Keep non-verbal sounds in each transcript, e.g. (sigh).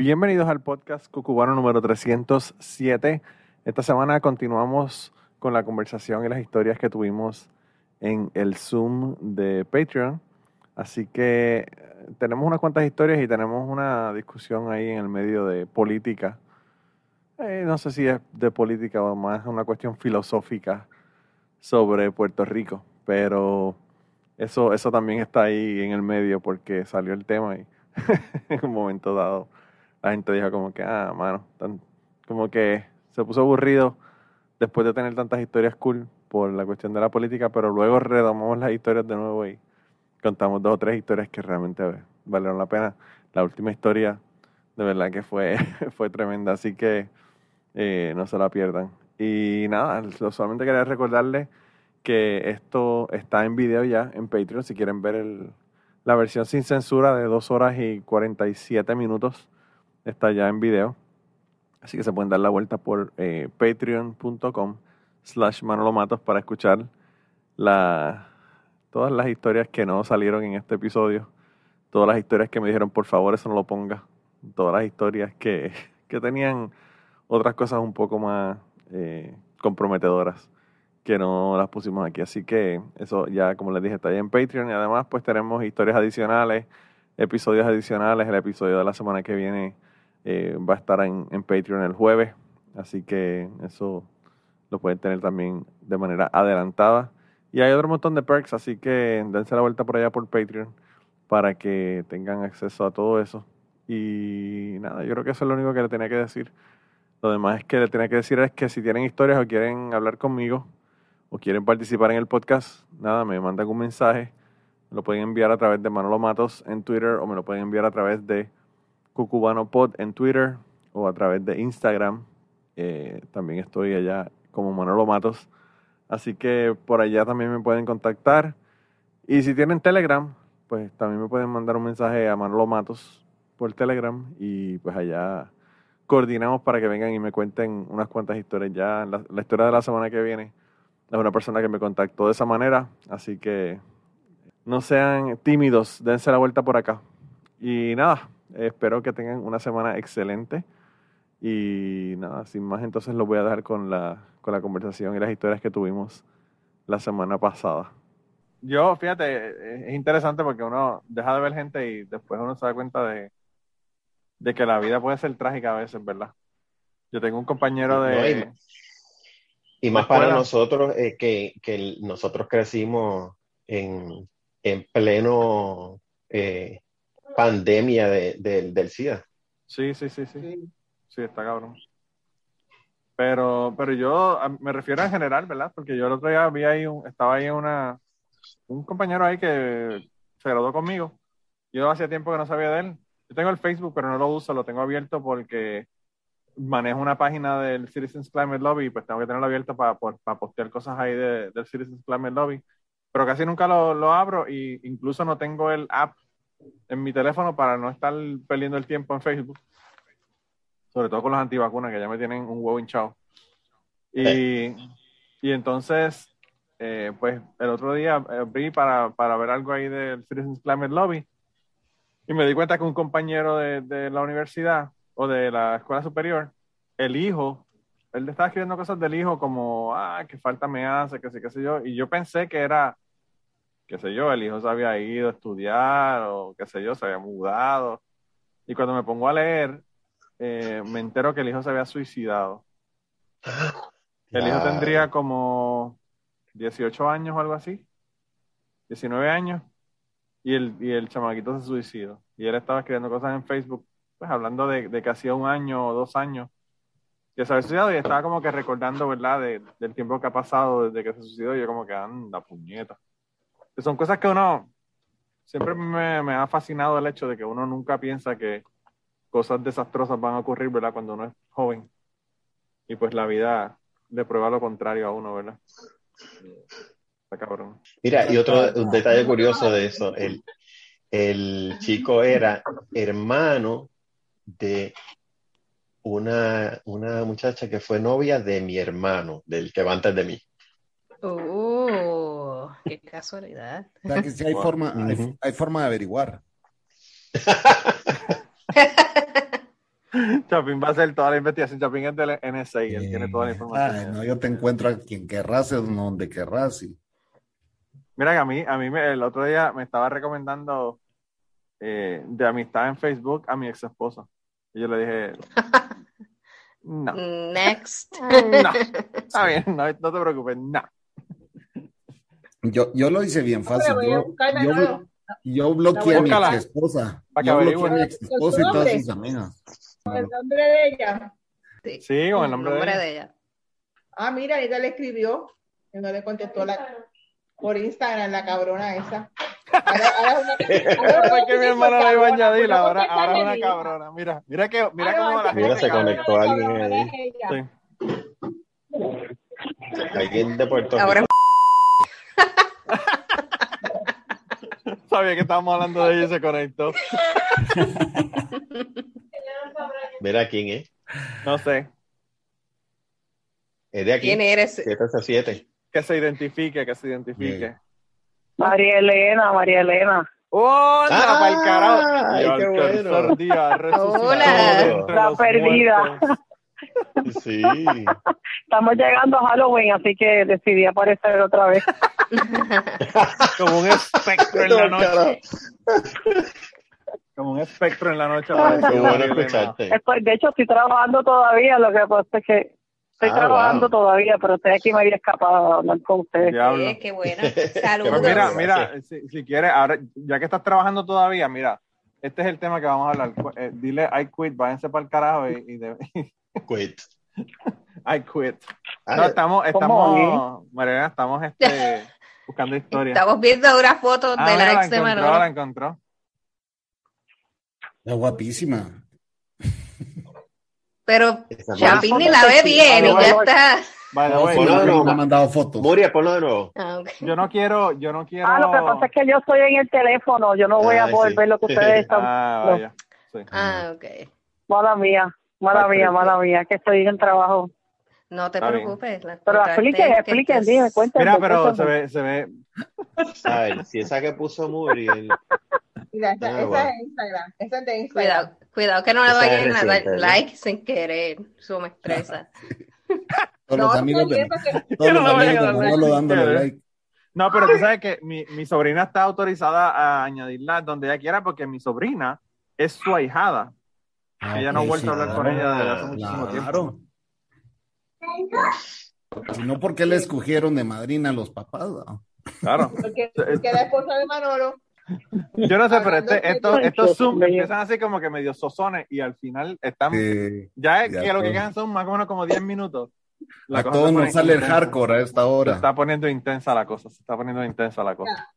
Bienvenidos al podcast Cucubano número 307. Esta semana continuamos con la conversación y las historias que tuvimos en el Zoom de Patreon. Así que eh, tenemos unas cuantas historias y tenemos una discusión ahí en el medio de política. Eh, no sé si es de política o más una cuestión filosófica sobre Puerto Rico, pero eso, eso también está ahí en el medio porque salió el tema y (laughs) en un momento dado la gente dijo como que, ah, mano, como que se puso aburrido después de tener tantas historias cool por la cuestión de la política, pero luego redomamos las historias de nuevo y contamos dos o tres historias que realmente valieron la pena. La última historia, de verdad que fue, (laughs) fue tremenda, así que eh, no se la pierdan. Y nada, solamente quería recordarles que esto está en video ya en Patreon, si quieren ver el, la versión sin censura de 2 horas y 47 minutos, está ya en video. Así que se pueden dar la vuelta por eh, patreon.com slash manolomatos para escuchar la, todas las historias que no salieron en este episodio, todas las historias que me dijeron, por favor, eso no lo ponga, todas las historias que, (laughs) que tenían otras cosas un poco más eh, comprometedoras que no las pusimos aquí. Así que eso ya, como les dije, está ahí en Patreon y además pues tenemos historias adicionales, episodios adicionales. El episodio de la semana que viene eh, va a estar en, Patreon el jueves, así que eso lo pueden tener también de manera adelantada. Y hay otro montón de perks, así que dense la vuelta por allá por Patreon para que tengan acceso a todo eso. Y nada, yo creo que eso es lo único que le tenía que decir. Lo demás es que le tenía que decir es que si tienen historias o quieren hablar conmigo o quieren participar en el podcast, nada, me mandan un mensaje. Me lo pueden enviar a través de Manolo Matos en Twitter o me lo pueden enviar a través de Cucubano Pod en Twitter o a través de Instagram. Eh, también estoy allá como Manolo Matos. Así que por allá también me pueden contactar. Y si tienen Telegram, pues también me pueden mandar un mensaje a Manolo Matos por Telegram y pues allá coordinamos para que vengan y me cuenten unas cuantas historias ya. La, la historia de la semana que viene es una persona que me contactó de esa manera, así que no sean tímidos, dense la vuelta por acá. Y nada, espero que tengan una semana excelente. Y nada, sin más, entonces lo voy a dejar con la, con la conversación y las historias que tuvimos la semana pasada. Yo, fíjate, es interesante porque uno deja de ver gente y después uno se da cuenta de, de que la vida puede ser trágica a veces, ¿verdad? Yo tengo un compañero de... y, más para nosotros, eh, que, que, nosotros crecimos en, en pleno eh, pandemia de, del SIDA. Sí, sí, sí, sí. Sí, está cabrón. Pero, pero yo me refiero en general, ¿verdad? Porque yo el otro día vi ahí, un, estaba ahí una, un compañero ahí que se graduó conmigo. Yo hacía tiempo que no sabía de él. Yo tengo el Facebook, pero no lo uso, lo tengo abierto porque manejo una página del Citizens Climate Lobby y pues tengo que tenerlo abierto para, para, postear cosas ahí de, del Citizens Climate Lobby. Pero casi nunca lo, lo abro e incluso no tengo el app en mi teléfono para no estar perdiendo el tiempo en Facebook sobre todo con los antivacunas, que ya me tienen un huevo hinchado. Y, y entonces, eh, pues el otro día eh, vi para, para, ver algo ahí del Citizens Climate Lobby y me di cuenta que un compañero de, de, la universidad o de la escuela superior, el hijo, él estaba escribiendo cosas del hijo como, ah, qué falta me hace, qué sé, qué sé yo, y yo pensé que era, qué sé yo, el hijo se había ido a estudiar o qué sé yo, se había mudado. Y cuando me pongo a leer, eh, me entero que el hijo se había suicidado. El hijo tendría como 18 años o algo así, 19 años, y el, y el chamaquito se suicidó. Y él estaba escribiendo cosas en Facebook, pues hablando de, de que hacía un año o dos años que se había suicidado y estaba como que recordando, ¿verdad?, del tiempo que ha pasado desde que se suicidó. Y yo como que anda, puñeta. Son cosas que uno siempre me, me ha fascinado el hecho de que uno nunca piensa que cosas desastrosas van a ocurrir, ¿verdad? Cuando uno es joven. Y pues la vida le prueba lo contrario a uno, ¿verdad? Está cabrón. Mira, y otro un detalle curioso de eso, el, el chico era hermano de una, una muchacha que fue novia de mi hermano, del que va antes de mí. Uh, qué casualidad. O sea que sí hay forma, hay, Ujú. hay forma de averiguar. (laughs) Chapín va a hacer toda la investigación. Chapín es del NSA y él tiene toda la información. ay, no, yo te encuentro a quien querrás, donde querrás. Y... Mira que a mí, a mí me- el otro día me estaba recomendando eh, de amistad en Facebook a mi ex esposa. Y yo le dije, (laughs) no, Next. (laughs) no, está bien, no, no te preocupes, no. Yo, yo lo hice bien fácil. Yo, yo, bloqueé a mi ex esposa. Para que Yo bloqueé a mi ex esposa y todas sus amigas. El nombre de ella. Sí, Sí, con el nombre de ella. de ella. Ah, mira, ella le escribió y no le contestó la, por Instagram la cabrona esa. Ahora, ahora es una, (laughs) ahora Fue que mi hermana la iba a añadir, ahora, ahora es una cabrona. Mira, mira que, mira Ah, cómo la Mira, se conectó alguien ahí. Sí. Alguien de Puerto Rico. Ahora Sabía que estábamos hablando de ella y se conectó. (laughs) Mira quién es. No sé, Es de aquí. ¿Quién eres? 7 que se identifique, que se identifique. Bien. María Elena, María Elena. ¡Oh, anda Ah, para el carajo! ay, qué bueno. día Hola. La perdida. muertos. Sí. (laughs) Estamos llegando a Halloween, así que decidí aparecer otra vez. (laughs) Como un espectro en la No, noche. Como un espectro en la noche. Qué bueno escucharte. De hecho, estoy trabajando todavía, lo que pasa es que estoy Ah, trabajando wow. todavía, pero estoy aquí me había escapado a hablar con ustedes. Eh, qué buena. (laughs) Pues Saludos. mira, Gracias. mira, si, si quieres, ahora, ya que estás trabajando todavía, mira, este es el tema que vamos a hablar. Cu- eh, dile I quit, váyanse para el carajo y, y de- Quit. I quit. Ah, No, estamos, ¿Cómo, estamos, Mariana, estamos este, (laughs) buscando historias. Estamos viendo una foto Ah, de la la ex de Manolo. la encontró. Es guapísima. Pero Chapín ni la ve bien y ya bueno. está. The No, sí, no, no, me han mandado fotos. Muria, ponlo de nuevo. Ah, ok. yo no quiero, yo no quiero. Ah, lo que pasa es que yo estoy en el teléfono, yo no voy a poder sí. ver lo que (laughs) ustedes están. Ah, vaya. Sí. Ah, ok. Mala mía, mala mía, mala mía, que estoy en trabajo. No te Está preocupes. la Pero expliquen, expliquen, dime, cuéntame. Mira, pero se ve, se ve. A ver, si esa que puso Muriel. Mira, esa, Ah, esa bueno. es de Instagram. Esa es de Instagram. Cuidado, cuidado que no le vayan a dar like sin querer. Eso me estresa. Todos No, los está amigos de, bien, porque- todos no los me vayan amigos a de dar Manolo like. dándole like. No, pero tú sabes que mi, mi sobrina está autorizada a añadirla donde ella quiera porque mi sobrina es su ahijada. Ah, ella no ha ok, vuelto a hablar con claro. ella desde hace muchísimo tiempo. Claro. Si no, ¿por qué le escogieron de madrina a los papás? no? Claro. (laughs) porque, porque la esposa de Manolo Yo no sé, pero este, estos, estos Zoom empiezan así como que medio sosones y al final están. Que Ya es Ya que lo que quedan son más o menos como 10 minutos. La a cosa se todos nos sale el intensa. hardcore a esta Se hora. está poniendo intensa la cosa, se está poniendo intensa la cosa.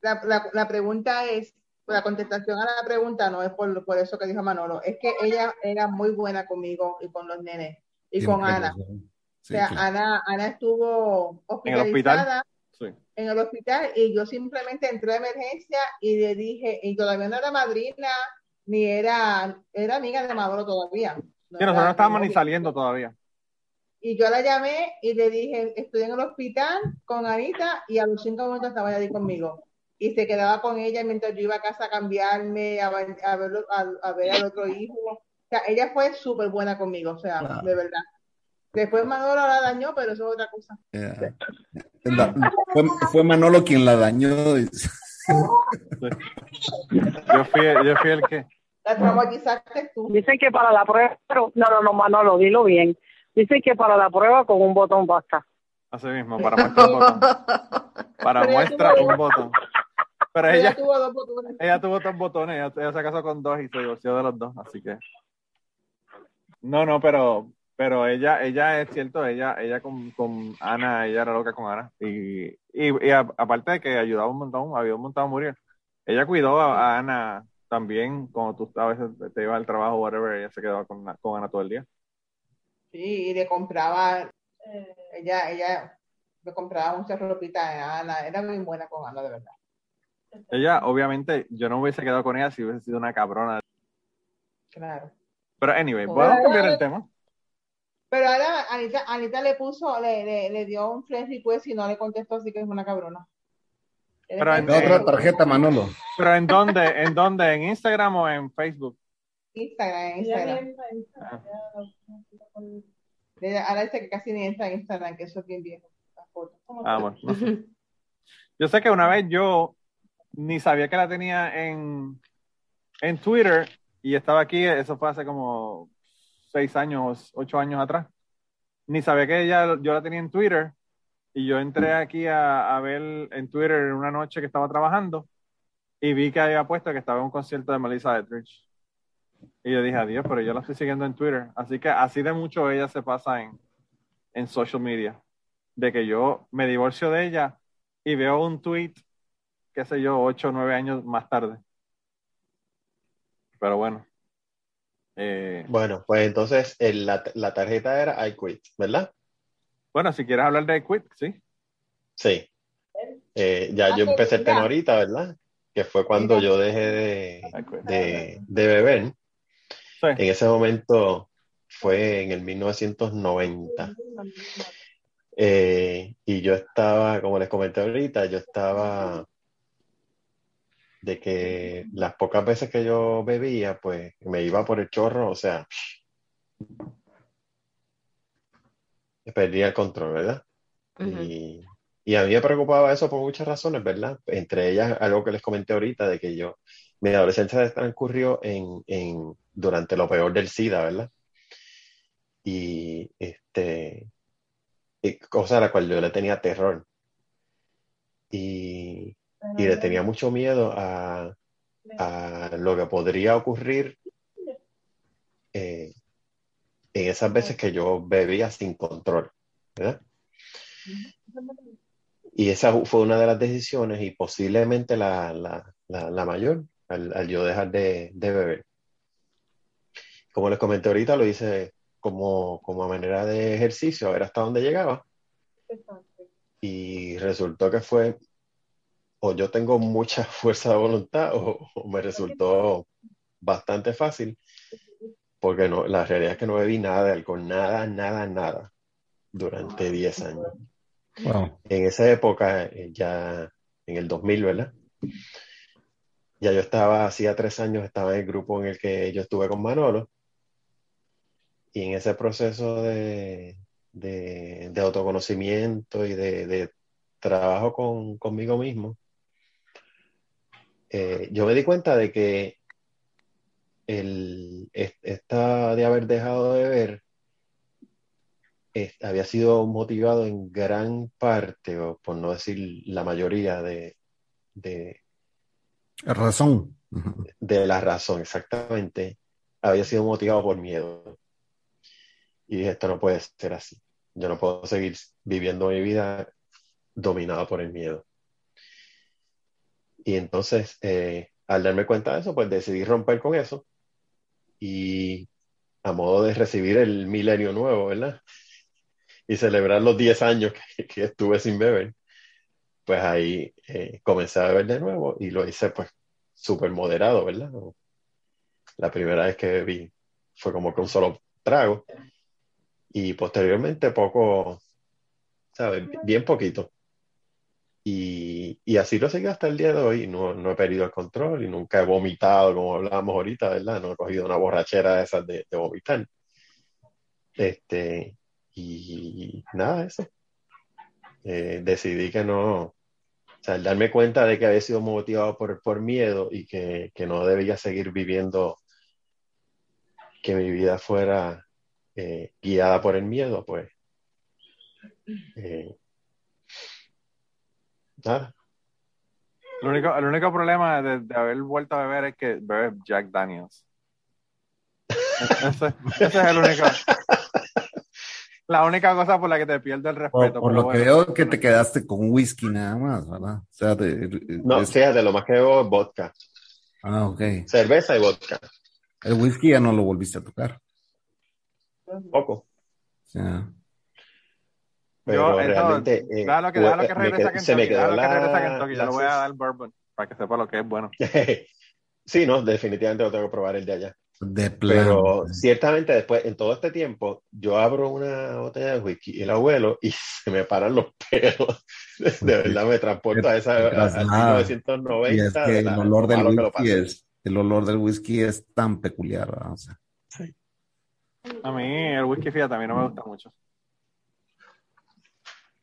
la, la, la pregunta es, la contestación a la pregunta no es por, por eso que dijo Manolo, es que ella era muy buena conmigo y con los nenes y con Ana. O sea, claro. Ana, Ana estuvo ¿En el hospital? hospitalizada Sí. en el hospital y yo simplemente entré a emergencia y le dije, y todavía no era madrina, ni era, era amiga de Manolo todavía. No Sí, nosotros no estábamos ni saliendo todavía. Y yo la llamé y le dije, estoy en el hospital con Anita y a los cinco minutos estaba allí conmigo. Y se quedaba con ella mientras yo iba a casa a cambiarme, a, ver- a, verlo- a- a ver al otro hijo. O sea, ella fue súper buena conmigo, o sea, Claro. de verdad. Después Manolo la dañó, pero eso es otra cosa. Fue, fue Manolo quien la dañó. Yo fui, yo fui el que. La traumatizaste tú. Dicen que para la prueba, pero no, no, no, Manolo, dilo bien. Dicen que para la prueba con un botón basta. Así mismo, para muestra un botón. (laughs) Para muestra un botón. Pero Ella ella, tuvo dos botones. ella tuvo dos botones, ella, ella se casó con dos y se divorció de los dos, así que. No, no, pero, pero ella, ella es cierto, ella, ella con, con Ana, ella era loca con Ana. Y, y, y a- aparte de que ayudaba un montón, había un montón a morir. Ella cuidó a, a Ana también, cuando tú a veces te ibas al trabajo, whatever, ella se quedaba con, con Ana todo el día. Sí, y le compraba, ella, ella le compraba muchas ropitas a Ana, era muy buena con Ana, de verdad. Ella, obviamente, yo no hubiese quedado con ella si hubiese sido una cabrona. Claro. Pero anyway, vamos a cambiar el tema. Pero ahora Anita, Anita le puso, le, le, le dio un friend request y no le contestó, así que es una cabrona. Pero en- otra tarjeta, Manolo. Pero ¿en dónde? ¿En dónde? ¿En Instagram o en Facebook? Instagram, en Instagram. Le- Ahora dice que casi ni entra en Instagram, que eso es bien viejo. las fotos. Ah, bueno. no sé. Yo sé que una vez yo ni sabía que la tenía en, en Twitter y estaba aquí, eso fue hace como seis años, ocho años atrás. Ni sabía que ella, yo la tenía en Twitter y yo entré aquí a, a ver en Twitter una noche que estaba trabajando y vi que había puesto que estaba en un concierto de Melissa Etheridge. Y yo dije, adiós, pero yo la estoy siguiendo en Twitter. Así que así de mucho ella se pasa en, en social media. De que yo me divorcio de ella y veo un tweet, qué sé yo, ocho o nueve años más tarde. Pero bueno. Eh, Bueno, pues entonces el- la, la tarjeta era I quit, ¿verdad? bueno, si quieres hablar de Quit, sí. Sí. Eh, ya yo empecé el tema ahorita, ¿verdad? Que fue cuando yo dejé de, I de, de beber. Sí. En ese momento fue en el 1990. Eh, y yo estaba, como les comenté ahorita, yo estaba de que las pocas veces que yo bebía, pues me iba por el chorro, o sea, perdía el control, ¿verdad? Ujú. Y, y a mí me preocupaba eso por muchas razones, ¿verdad? Entre ellas, algo que les comenté ahorita, de que yo, mi adolescencia transcurrió en, en, durante lo peor del SIDA, ¿verdad? Y este, y cosa a la cual yo le tenía terror. Y, y le tenía mucho miedo a, a lo que podría ocurrir eh, en esas veces que yo bebía sin control, ¿verdad? Y esa fue una de las decisiones y posiblemente la, la, la, la mayor al, al yo dejar de, de beber. Como les comenté ahorita, lo hice como, como a manera de ejercicio, a ver hasta dónde llegaba. Y resultó que fue, o yo tengo mucha (laughs) fuerza de voluntad, o, o me resultó bastante fácil, porque no, la realidad es que no bebí nada de alcohol, nada, nada, nada, durante 10 años. Wow. En esa época, eh, ya en el 2000, ¿verdad? Ya yo estaba, hacía tres años, estaba en el grupo en el que yo estuve con Manolo. Y en ese proceso de, de, de autoconocimiento y de, de trabajo con, conmigo mismo, eh, yo me di cuenta de que el, es- esta de haber dejado de eh, había sido motivado en gran parte, o por no decir la mayoría, de, de, Razón. De la razón, exactamente, había sido motivado por miedo. Y dije, esto no puede ser así. Yo no puedo seguir viviendo mi vida dominado por el miedo. Y entonces, eh, al darme cuenta de eso, pues decidí romper con eso. Y a modo de recibir el milenio nuevo, ¿verdad? Y celebrar los 10 años que, que estuve sin beber, pues ahí eh, comencé a beber de nuevo y lo hice pues súper moderado, ¿verdad? La primera vez que bebí fue como que un solo trago y posteriormente poco, ¿sabes? Bien poquito. Y, y así lo seguí hasta el día de hoy. No, no he perdido el control y nunca he vomitado, como hablábamos ahorita, ¿verdad? No he cogido una borrachera de esas de, de vomitar. Este, y nada, eso. Eh, decidí que no, o sea, al darme cuenta de que había sido motivado por, por miedo y que, que no debía seguir viviendo, que mi vida fuera eh, guiada por el miedo, pues eh, nada. El único, el único problema de, de haber vuelto a beber es que bebe Jack Daniels. Ese, ese es el único. la única cosa por la que te pierdo el respeto. por lo que veo que te quedaste con whisky nada más, ¿verdad? O sea, de, No, es- fíjate, lo más que bebo es vodka. ah, ok. Cerveza y vodka. El whisky ya no lo volviste a tocar. Poco. O sea, Pero Yo, eso, realmente. eh, déjalo que, déjalo que me regrese a qued- se me Kentucky. quedó Déjalo que la- regrese a Kentucky. Yo le voy a dar bourbon para que sepa lo que es bueno. (laughs) sí, no, definitivamente lo tengo que probar el de allá. de plano. Pero ciertamente después, en todo este tiempo, yo abro una botella de whisky y la abuelo y (laughs) se me paran los pelos. (laughs) De verdad me transporto a esa a- al traslada. 1990. Y es que el la- olor lo del que lo whisky es, el olor del whisky es tan peculiar, ¿verdad? O sea, A mí el whisky, fíjate, a mí no me gusta mucho.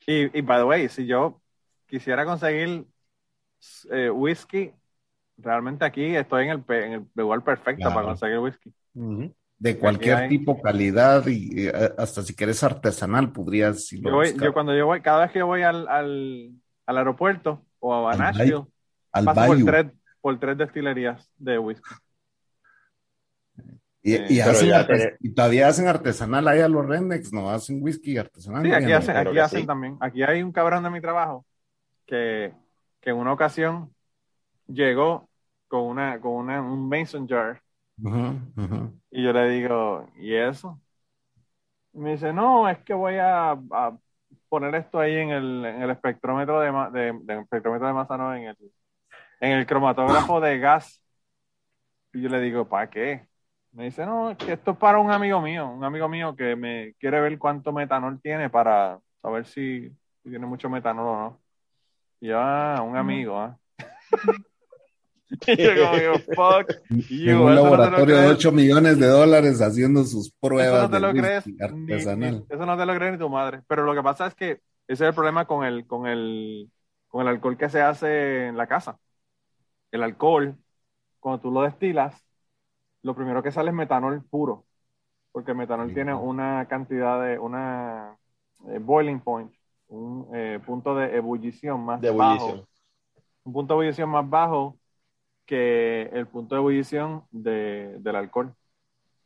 Y, y by the way, si yo quisiera conseguir eh, whisky, realmente aquí estoy en el, pe- en el lugar perfecto Claro. para conseguir whisky. de cualquier hay- tipo, calidad y eh, hasta si quieres artesanal, podrías Yo, voy, yo cuando yo voy, cada vez que yo voy al, al, al aeropuerto o a Nashville, paso por tres, por tres destilerías de whisky. Y, Eh, y hacen tener- y todavía hacen artesanal ahí a los rednecks, no hacen whisky artesanal. Sí, aquí hacen, aquí hacen sí. también. Aquí hay un cabrón de mi trabajo que, que en una ocasión llegó con una, con una, un mason jar Ujú, ujú. y yo le digo, ¿y eso? Y me dice, no, es que voy a, a poner esto ahí en el, en el espectrómetro de, de, de- espectrómetro de masa, no, en el, en el cromatógrafo de gas. Y yo le digo, ¿para qué? Me dice, no, es que esto es para un amigo mío, un amigo mío que me quiere ver cuánto metanol tiene para saber si, si tiene mucho metanol o no. Y yo, ah, un amigo, ¿ah? (laughs) y yo como digo, fuck En you, un eso no te lo laboratorio de crees. 8 millones de dólares haciendo sus Eso pruebas no te lo crees, ni- ni- artesanal. eso no te lo crees ni tu madre. Pero lo que pasa es que ese es el problema con el, con el, con el alcohol que se hace en la casa. El alcohol, cuando tú lo destilas, lo primero que sale es metanol puro. Porque el metanol Sí. tiene una cantidad de, una eh, boiling point, un eh, punto de ebullición más De bajo ebullición. un punto de ebullición más bajo que el punto de ebullición de- del alcohol.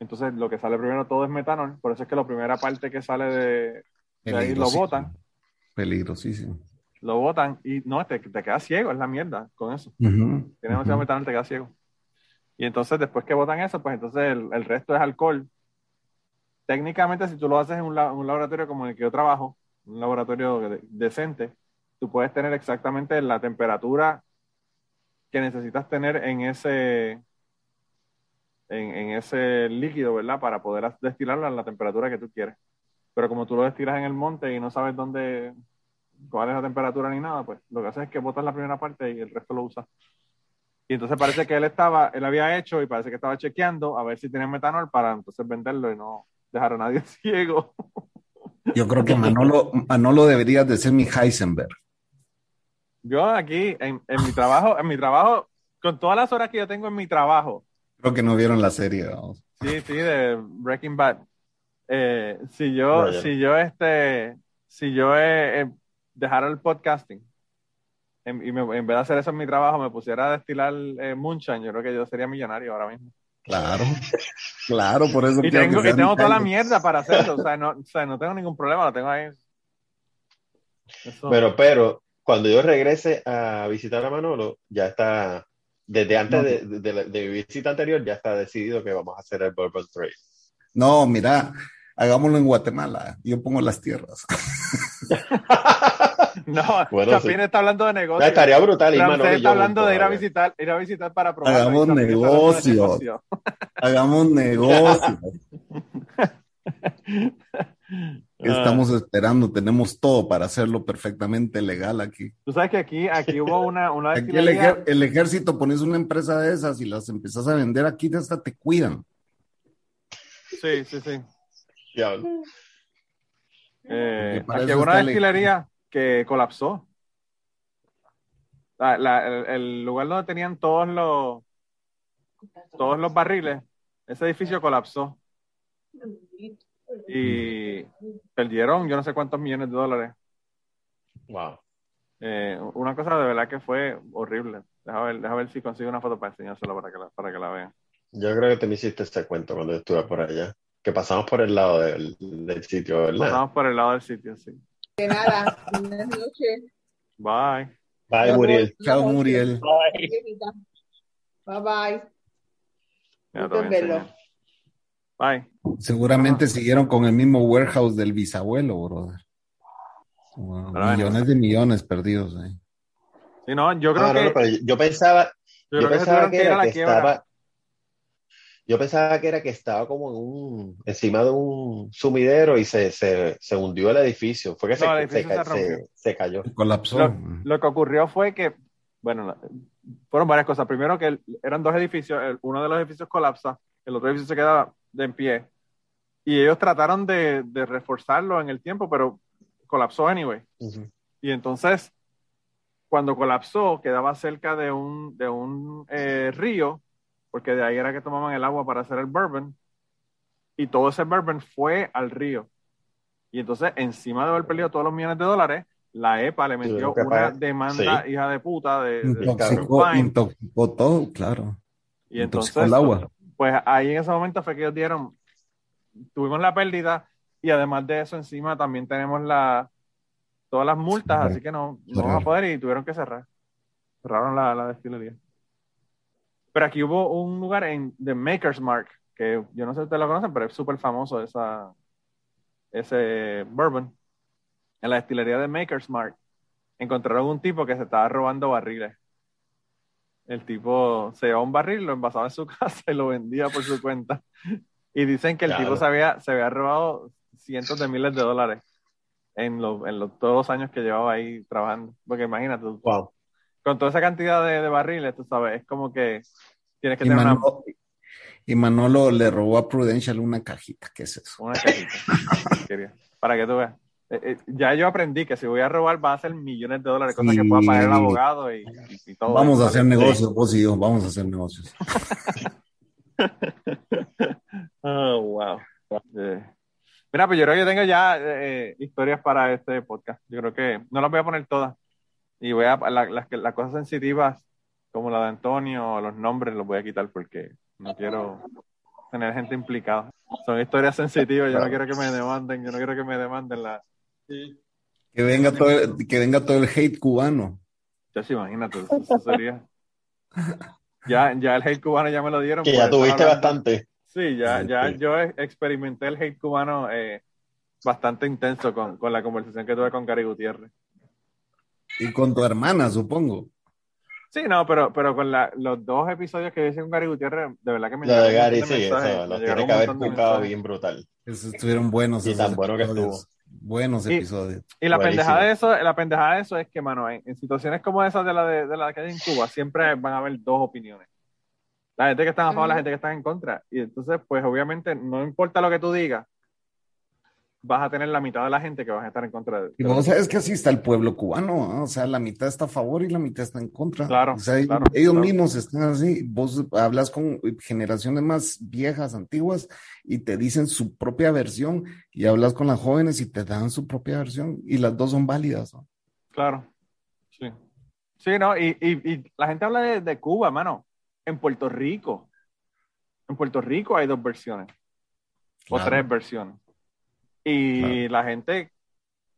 Entonces, lo que sale primero todo es metanol, por eso es que la primera parte que sale de, de ahí lo botan, Peligrosísimo. lo botan y no, te, te quedas ciego, es la mierda con eso. Tienes demasiado ujú. metanol, te quedas ciego. Y entonces, después que botan eso, pues entonces el, el resto es alcohol. Técnicamente, si tú lo haces en un, un laboratorio como el que yo trabajo, un laboratorio de- decente, tú puedes tener exactamente la temperatura que necesitas tener en ese en, en ese líquido, ¿verdad? Para poder destilarlo a la temperatura que tú quieres. Pero como tú lo destilas en el monte y no sabes dónde, cuál es la temperatura ni nada, pues lo que haces es que botas la primera parte y el resto lo usas. Y entonces parece que él estaba, él había hecho y parece que estaba chequeando a ver si tenía metanol para entonces venderlo y no dejar a nadie (laughs) ciego. Yo creo que Manolo, Manolo deberías de ser mi Heisenberg. Yo aquí, en, en mi trabajo, en mi trabajo, con todas las horas que yo tengo en mi trabajo, Creo que no vieron la serie. Sí, sí, de Breaking Bad. Eh, si yo, no. si yo este, si yo eh, eh, dejara el podcasting en, y me- en vez de hacer eso en mi trabajo me pusiera a destilar eh, moonshine, yo creo que yo sería millonario ahora mismo. Claro, claro, por eso Y quiero tengo, que y tengo toda la mierda para hacerlo, o sea, no, o sea, no tengo ningún problema, lo tengo ahí. Eso- Pero, pero, cuando yo regrese a visitar a Manolo, ya está, desde antes de, de, de la- de mi visita anterior, ya está decidido que vamos a hacer el Bourbon Trade. No, mira, hagámoslo en Guatemala. Yo pongo las tierras. (laughs) no, Bueno, Chapín sí. está hablando de Ya negocio. estaría brutal. Manolo y está yo hablando de ir a visitar, ir a visitar para probar. Hagamos de negocio. negocio. (laughs) Hagamos negocio. Ah. (laughs) Estamos esperando, tenemos todo para hacerlo perfectamente legal aquí. Tú sabes que aquí, aquí hubo una, una Aquí el, destilería- ejer- el ejército pones una empresa de esas y las empezás a vender aquí, hasta te cuidan. Sí, sí, sí. Diablo. Eh, aquí hubo una destilería que colapsó. La- la- el, el lugar donde tenían todos los, todos los barriles, ese edificio colapsó. Y perdieron yo no sé cuántos millones de dólares. Wow. Eh, una cosa de verdad que fue horrible. Deja ver, deja ver si consigo una foto para enseñársela para que la, para que la vean. Yo creo que te me hiciste ese cuento cuando yo estuve por allá. Que pasamos por el lado del, del sitio, ¿verdad? Pasamos por el lado del sitio, sí. De nada. Buenas noches. Bye. Bye, Muriel. Chao, Muriel. Bye bye. Ya verlo. enseñar. Bye. Seguramente siguieron con el mismo warehouse del bisabuelo, brother. Wow, millones de millones perdidos ahí. Sí, no, yo creo Ah, no, que, no, pero yo pensaba, yo pensaba que era que estaba, yo pensaba que era que estaba como en un, encima de un sumidero y se, se, se hundió el edificio. Fue que se, No, se, edificio se cayó. Colapsó. Lo, lo que ocurrió fue que, bueno, fueron varias cosas. Primero que eran dos edificios, el- uno de los edificios colapsa, el otro edificio se queda de en pie. Y ellos trataron de, de reforzarlo en el tiempo, pero colapsó anyway. Y entonces, cuando colapsó, quedaba cerca de un, de un eh, río, porque de ahí era que tomaban el agua para hacer el bourbon, y todo ese bourbon fue al río. Y entonces, encima de haber perdido todos los millones de dólares, la EPA le metió una pagar. demanda Sí. hija de puta de, de Intoxicó, Fine. intoxicó todo, claro. Y intoxicó entonces, el agua. pues ahí en ese momento fue que ellos dieron, tuvimos la pérdida y además de eso encima también tenemos la todas las multas, Cerrar. así que no, no vamos a poder y tuvieron que cerrar. Cerraron la, la destilería. Pero aquí hubo un lugar en The Maker's Mark, que yo no sé si ustedes lo conocen, pero es súper famoso esa, ese bourbon. En la destilería de Maker's Mark encontraron un tipo que se estaba robando barriles. El tipo se llevaba un barril, lo envasaba en su (laughs) casa y lo vendía por su cuenta. Y dicen que el Claro. tipo se había, se había robado cientos de miles de dólares en, los en todos los años que llevaba ahí trabajando. Porque imagínate, Wow. Con toda esa cantidad de, de barriles, tú sabes, es como que tienes que Y tener una, Manolo, y Manolo le robó a Prudential una cajita. ¿Qué es eso? una cajita. (laughs) Para que tú veas. Eh, eh, ya yo aprendí que si voy a robar va a ser millones de dólares, cosas que pueda pagar el abogado y, y- y todo. Vamos a hacer negocios, vos y yo, vamos a hacer negocios. (laughs) (laughs) Oh, wow. Eh, Mira, pues yo creo que yo tengo ya eh, historias para este podcast. Yo creo que no las voy a poner todas. Y voy a, la- las, que- las cosas sensitivas, como la de Antonio, los nombres, los voy a quitar porque no quiero tener gente implicada. Son historias sensitivas, yo no quiero que me demanden, yo no quiero que me demanden la... Que venga todo, el- que venga todo el hate cubano. Ya se imagínate, eso, eso sería... Ya, ya el hate cubano ya me lo dieron. Que por ya tuviste hablando- bastante. Sí, ya, ya sí. yo experimenté el hate cubano eh, bastante intenso con, con la conversación que tuve con Gary Gutiérrez. Y con tu hermana, supongo. Sí, no, pero, pero con la- los dos episodios que hice con Gary Gutiérrez, de verdad que me Lo de Gary, sí, mensajes, eso, los tiene que haber mensajes. bien brutal. Esos estuvieron buenos. Y esos tan bueno que episodios. estuvo. Buenos episodios. Y la Buenísimo. pendejada de eso, la pendejada de eso es que, mano, en, en situaciones como esas de la de, de la que hay en Cuba, siempre van a haber dos opiniones. La gente que está a favor, la Ujú. gente que está en contra. Y entonces, pues obviamente, no importa lo que tú digas, vas a tener la mitad de la gente que vas a estar en contra de. Y vos sabes que así está el pueblo cubano, ¿no? o sea, la mitad está a favor y la mitad está en contra. Claro, O sea, claro, ellos claro. mismos están así. Vos hablas con generaciones más viejas, antiguas, y te dicen su propia versión, y hablas con las jóvenes y te dan su propia versión, y las dos son válidas. ¿no? Claro. Sí. Sí, no, y, y, y la gente habla de, de Cuba, mano. En Puerto Rico. En Puerto Rico hay dos versiones. O tres versiones. Y Claro. la gente,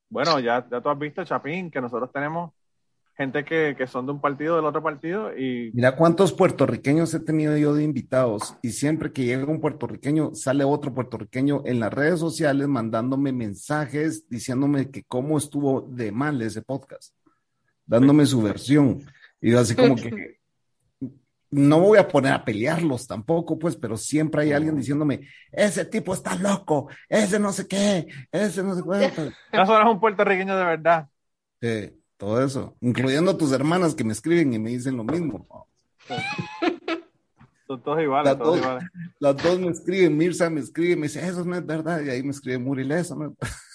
bueno, ya, ya tú has visto, Chapín, que nosotros tenemos gente que, que son de un partido, del otro partido, y Mira cuántos puertorriqueños he tenido yo de invitados, y siempre que llega un puertorriqueño, sale otro puertorriqueño en las redes sociales mandándome mensajes diciéndome que cómo estuvo de mal ese podcast, dándome su versión. Y yo así como que (laughs) no me voy a poner a pelearlos tampoco, pues, pero siempre hay alguien diciéndome, ese tipo está loco, ese no sé qué, ese no sé cuánto. eso no es un puertorriqueño de verdad. Eh, todo eso, incluyendo tus hermanas que me escriben y me dicen lo mismo. (laughs) Son todos iguales, Las todos dos. iguales. Las dos me escriben, Mirza me escribe, me dice, eso no es verdad, y ahí me escribe Muriel, eso no es (laughs)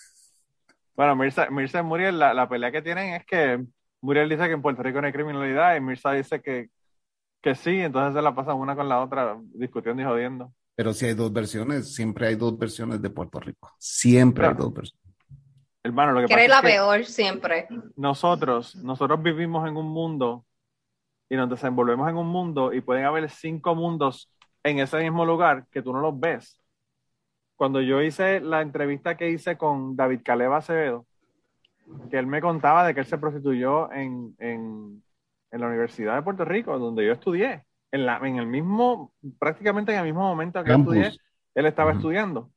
Bueno, Mirza, Mirza y Muriel, la, la pelea que tienen es que Muriel dice que en Puerto Rico no hay criminalidad y Mirza dice que, que sí, entonces se la pasan una con la otra discutiendo y jodiendo. Pero si hay dos versiones, siempre hay dos versiones de Puerto Rico. Siempre hay dos versiones. Hermano, lo que Que pasa eres la es que peor siempre. nosotros, nosotros vivimos en un mundo y nos desenvolvemos en un mundo y pueden haber cinco mundos en ese mismo lugar que tú no los ves. cuando yo hice la entrevista que hice con David Caleva Acevedo, que él me contaba de que él se prostituyó en, en, en la Universidad de Puerto Rico, donde yo estudié. En, la, en el mismo, prácticamente en el mismo momento que yo Campus. estudié, él estaba estudiando.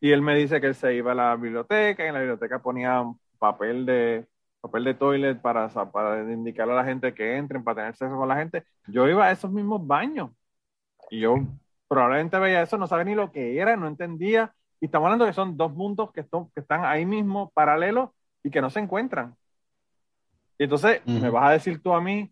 Y él me dice que él se iba a la biblioteca, y en la biblioteca ponía papel de papel de toilet para, para indicarle a la gente que entren, para tener sexo con la gente. Yo iba a esos mismos baños y yo probablemente veía eso, no sabía ni lo que era, no entendía. Y estamos hablando que son dos mundos que están ahí mismo, paralelos, y que no se encuentran. Y entonces me vas a decir tú a mí,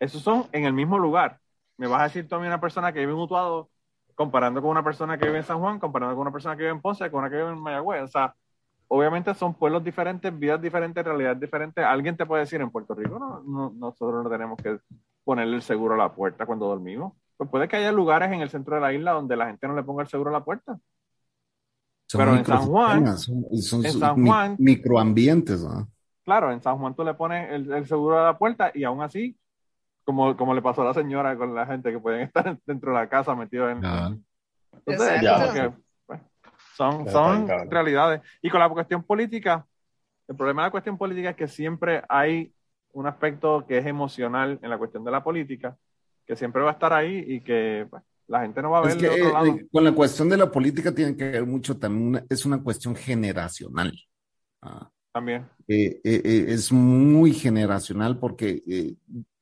esos son en el mismo lugar. Me vas a decir tú a mí una persona que vive en Utuado, comparando con una persona que vive en San Juan, comparando con una persona que vive en Ponce, con una que vive en Mayagüez. O sea, obviamente son pueblos diferentes, vidas diferentes, realidades diferentes. Alguien te puede decir en Puerto Rico, no, no- nosotros no tenemos que ponerle el seguro a la puerta cuando dormimos. Pues puede que haya lugares en el centro de la isla donde la gente no le ponga el seguro a la puerta. Son Pero en San Juan- son, son- en San Juan- microambientes, ¿no? Claro, en San Juan tú le pones el, el seguro a la puerta y aún así, como, como le pasó a la señora con la gente que pueden estar (laughs) dentro de la casa metidos en... Ah. Entonces, que, pues, son, son realidades. Y con la cuestión política, el problema de la cuestión política es que siempre hay un aspecto que es emocional en la cuestión de la política, que siempre va a estar ahí y que pues, la gente no va a ver Es de que otro eh, lado. eh, con la cuestión de la política tiene que ver mucho también, una- es una cuestión generacional. Ah, También. eh, eh, eh, es muy generacional porque eh,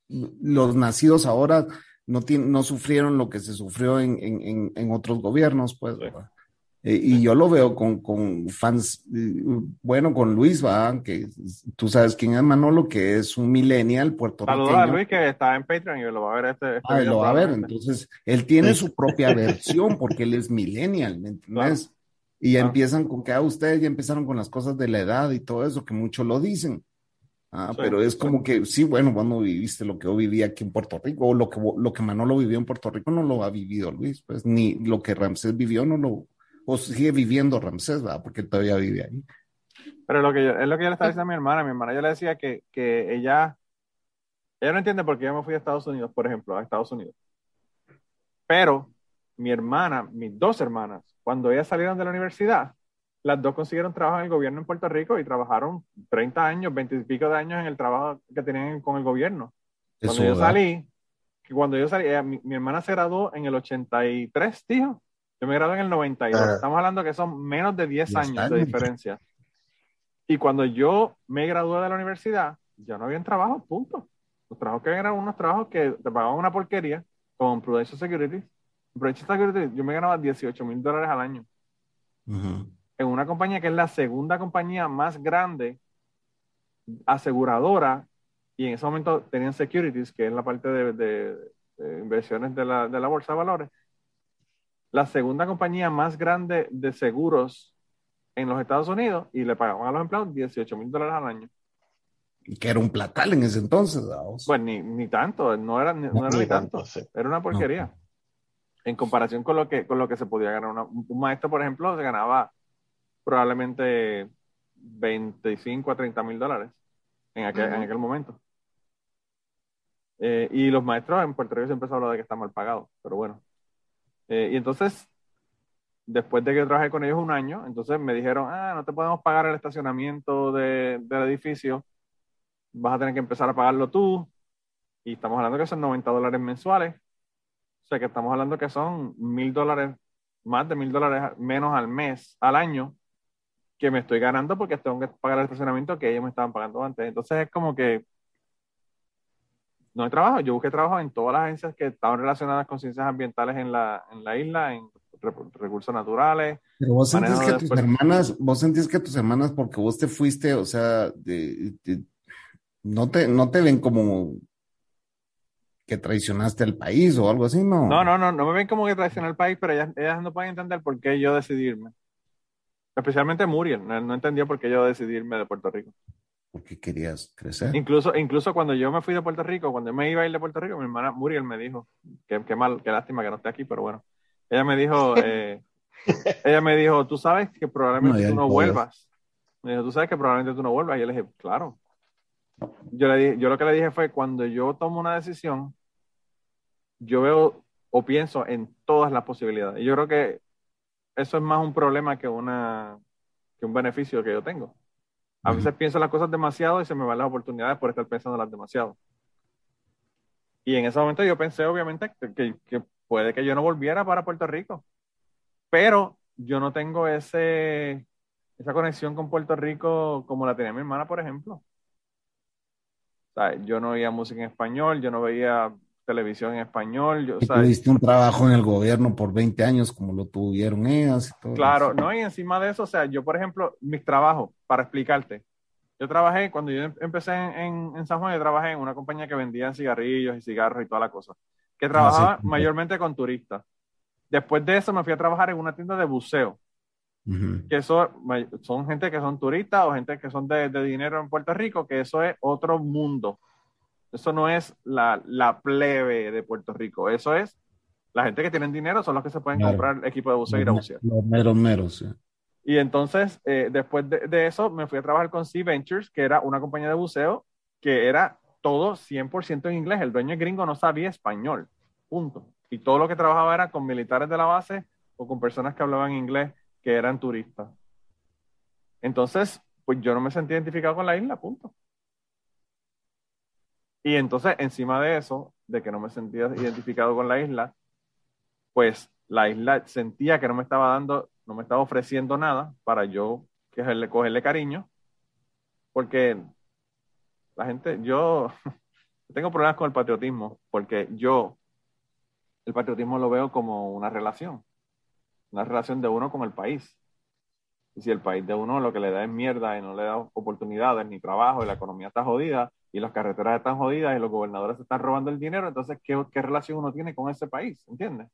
los nacidos ahora no, tienen, no sufrieron lo que se sufrió en, en, en, otros gobiernos, pues. Sí. Eh, y yo lo veo con, con fans, bueno, con Luis, ¿va? Que tú sabes quién es Manolo, que es un millennial puertorriqueño. Saludos a Luis que está en Patreon y lo va a ver este. este Ah, lo va a ver, entonces él tiene su propia versión porque él es millennial, ¿me entiendes? Y ya Claro. empiezan con que ah, ustedes ya empezaron con las cosas de la edad y todo eso, que muchos lo dicen. Ah, Sí, pero es sí. como que, sí, bueno, vos no viviste lo que yo viví aquí en Puerto Rico, o lo que, lo que Manolo vivió en Puerto Rico no lo ha vivido Luis, pues ni lo que Ramsés vivió no lo, o sigue viviendo Ramsés, ¿verdad? Porque él todavía vive ahí. Pero lo que yo- es lo que yo le estaba diciendo a mi hermana. Mi hermana yo le decía que, que ella, ella no entiende por qué yo me fui a Estados Unidos, por ejemplo, a Estados Unidos. Pero mi hermana, mis dos hermanas, cuando ellas salieron de la universidad, las dos consiguieron trabajo en el gobierno en Puerto Rico y trabajaron 30 años, 20 y pico de años en el trabajo que tenían con el gobierno. Cuando yo salí, que cuando yo salí, ella- mi, mi hermana se graduó en el 83, tío. Yo me gradué en el 92. Ajá. Estamos hablando que son menos de 10 10 años de años. diferencia. Y cuando yo me gradué de la universidad, ya no habían trabajo, punto. Los trabajos que eran unos trabajos que te pagaban una porquería con Prudential Security. Security, yo me ganaba 18 mil dólares al año Ujú. en una compañía que es la segunda compañía más grande aseguradora y en ese momento tenían securities, que es la parte de, de- de inversiones de la, de la bolsa de valores. La segunda compañía más grande de seguros en los Estados Unidos y le pagaban a los empleados 18 mil dólares al año. Y que era un platal en ese entonces, ¿verdad? Pues ni, ni tanto, no era, ni, no era Ni ni tanto. tanto, sí. Era una porquería. En comparación con lo que, con lo que se podía ganar. Una- un maestro, por ejemplo, se ganaba probablemente 25 a 30 mil dólares en aquel, Ujú. en aquel momento. Eh, y los maestros en Puerto Rico siempre se habla de que están mal pagados, pero bueno. Eh, y entonces, después de que trabajé con ellos un año, entonces me dijeron, ah, no te podemos pagar el estacionamiento de- del edificio, vas a tener que empezar a pagarlo tú. Y estamos hablando que son 90 dólares mensuales. O sea que estamos hablando que son mil dólares, más de mil dólares menos al mes, al año, que me estoy ganando porque tengo que pagar el estacionamiento que ellos me estaban pagando antes. Entonces es como que no hay trabajo. Yo busqué trabajo en todas las agencias que estaban relacionadas con ciencias ambientales en la, en la isla, en re- recursos naturales. Pero vos sentís que tus después- hermanas, vos sentís que tus hermanas, porque vos te fuiste, o sea, de- de- no te, no te ven como que traicionaste al país o algo así, ¿no? No, no, no, no me ven como que traicioné el país, pero ellas, ellas no pueden entender por qué yo decidí irme. Especialmente Muriel, no, no entendía por qué yo decidí irme de Puerto Rico. Porque querías crecer. Incluso, incluso cuando yo me fui de Puerto Rico, cuando yo me iba a ir de Puerto Rico, mi hermana Muriel me dijo, qué, qué mal, qué lástima que no esté aquí, pero bueno. Ella me dijo, (laughs) eh, ella me dijo, tú sabes que probablemente No, tú no no vuelvas. Me dijo, tú sabes que probablemente tú no vuelvas. Y yo le dije, claro. Yo, le dije, yo lo que le dije fue, cuando yo tomo una decisión, yo veo o pienso en todas las posibilidades. Y yo creo que eso es más un problema que, una, que un beneficio que yo tengo. A veces pienso las cosas demasiado y se me van las oportunidades por estar pensando las demasiado. Y en ese momento yo pensé, obviamente, que, que puede que yo no volviera para Puerto Rico. Pero yo no tengo ese, esa conexión con Puerto Rico como la tenía mi hermana, por ejemplo. Yo no oía música en español, yo no veía televisión en español. Yo, tuviste un trabajo en el gobierno por 20 años como lo tuvieron ellas y todo Claro, eso. no, y encima de eso, o sea, yo, por ejemplo, mis trabajos, para explicarte, yo trabajé, cuando yo empecé en, en, San Juan, yo trabajé en una compañía que vendía cigarrillos y cigarros y toda la cosa, que trabajaba Ah, sí. mayormente con turistas. Después de eso me fui a trabajar en una tienda de buceo, Ujú. que eso son gente que son turistas o gente que son de, de dinero en Puerto Rico, que eso es otro mundo. Eso no es la, la plebe de Puerto Rico, eso es la gente que tienen dinero, son los que se pueden Claro. comprar equipo de buceo y ir a bucear. los meros meros. sí. Y entonces, eh, después de, de eso, me fui a trabajar con Sea Ventures, que era una compañía de buceo que era todo 100% en inglés. El dueño gringo no sabía español, punto. Y todo lo que trabajaba era con militares de la base o con personas que hablaban inglés que eran turistas. Entonces, pues yo no me sentía identificado con la isla, punto. Y entonces, encima de eso, de que no me sentía identificado con la isla, pues la isla sentía que no me estaba dando, no me estaba ofreciendo nada para yo cogerle, cogerle cariño, porque la gente, yo (laughs) tengo problemas con el patriotismo, porque yo el patriotismo lo veo como una relación, una relación de uno con el país. Y si el país de uno lo que le da es mierda y no le da oportunidades ni trabajo y la economía está jodida y las carreteras están jodidas y los gobernadores se están robando el dinero, entonces, ¿qué, qué relación uno tiene con ese país? ¿Entiendes?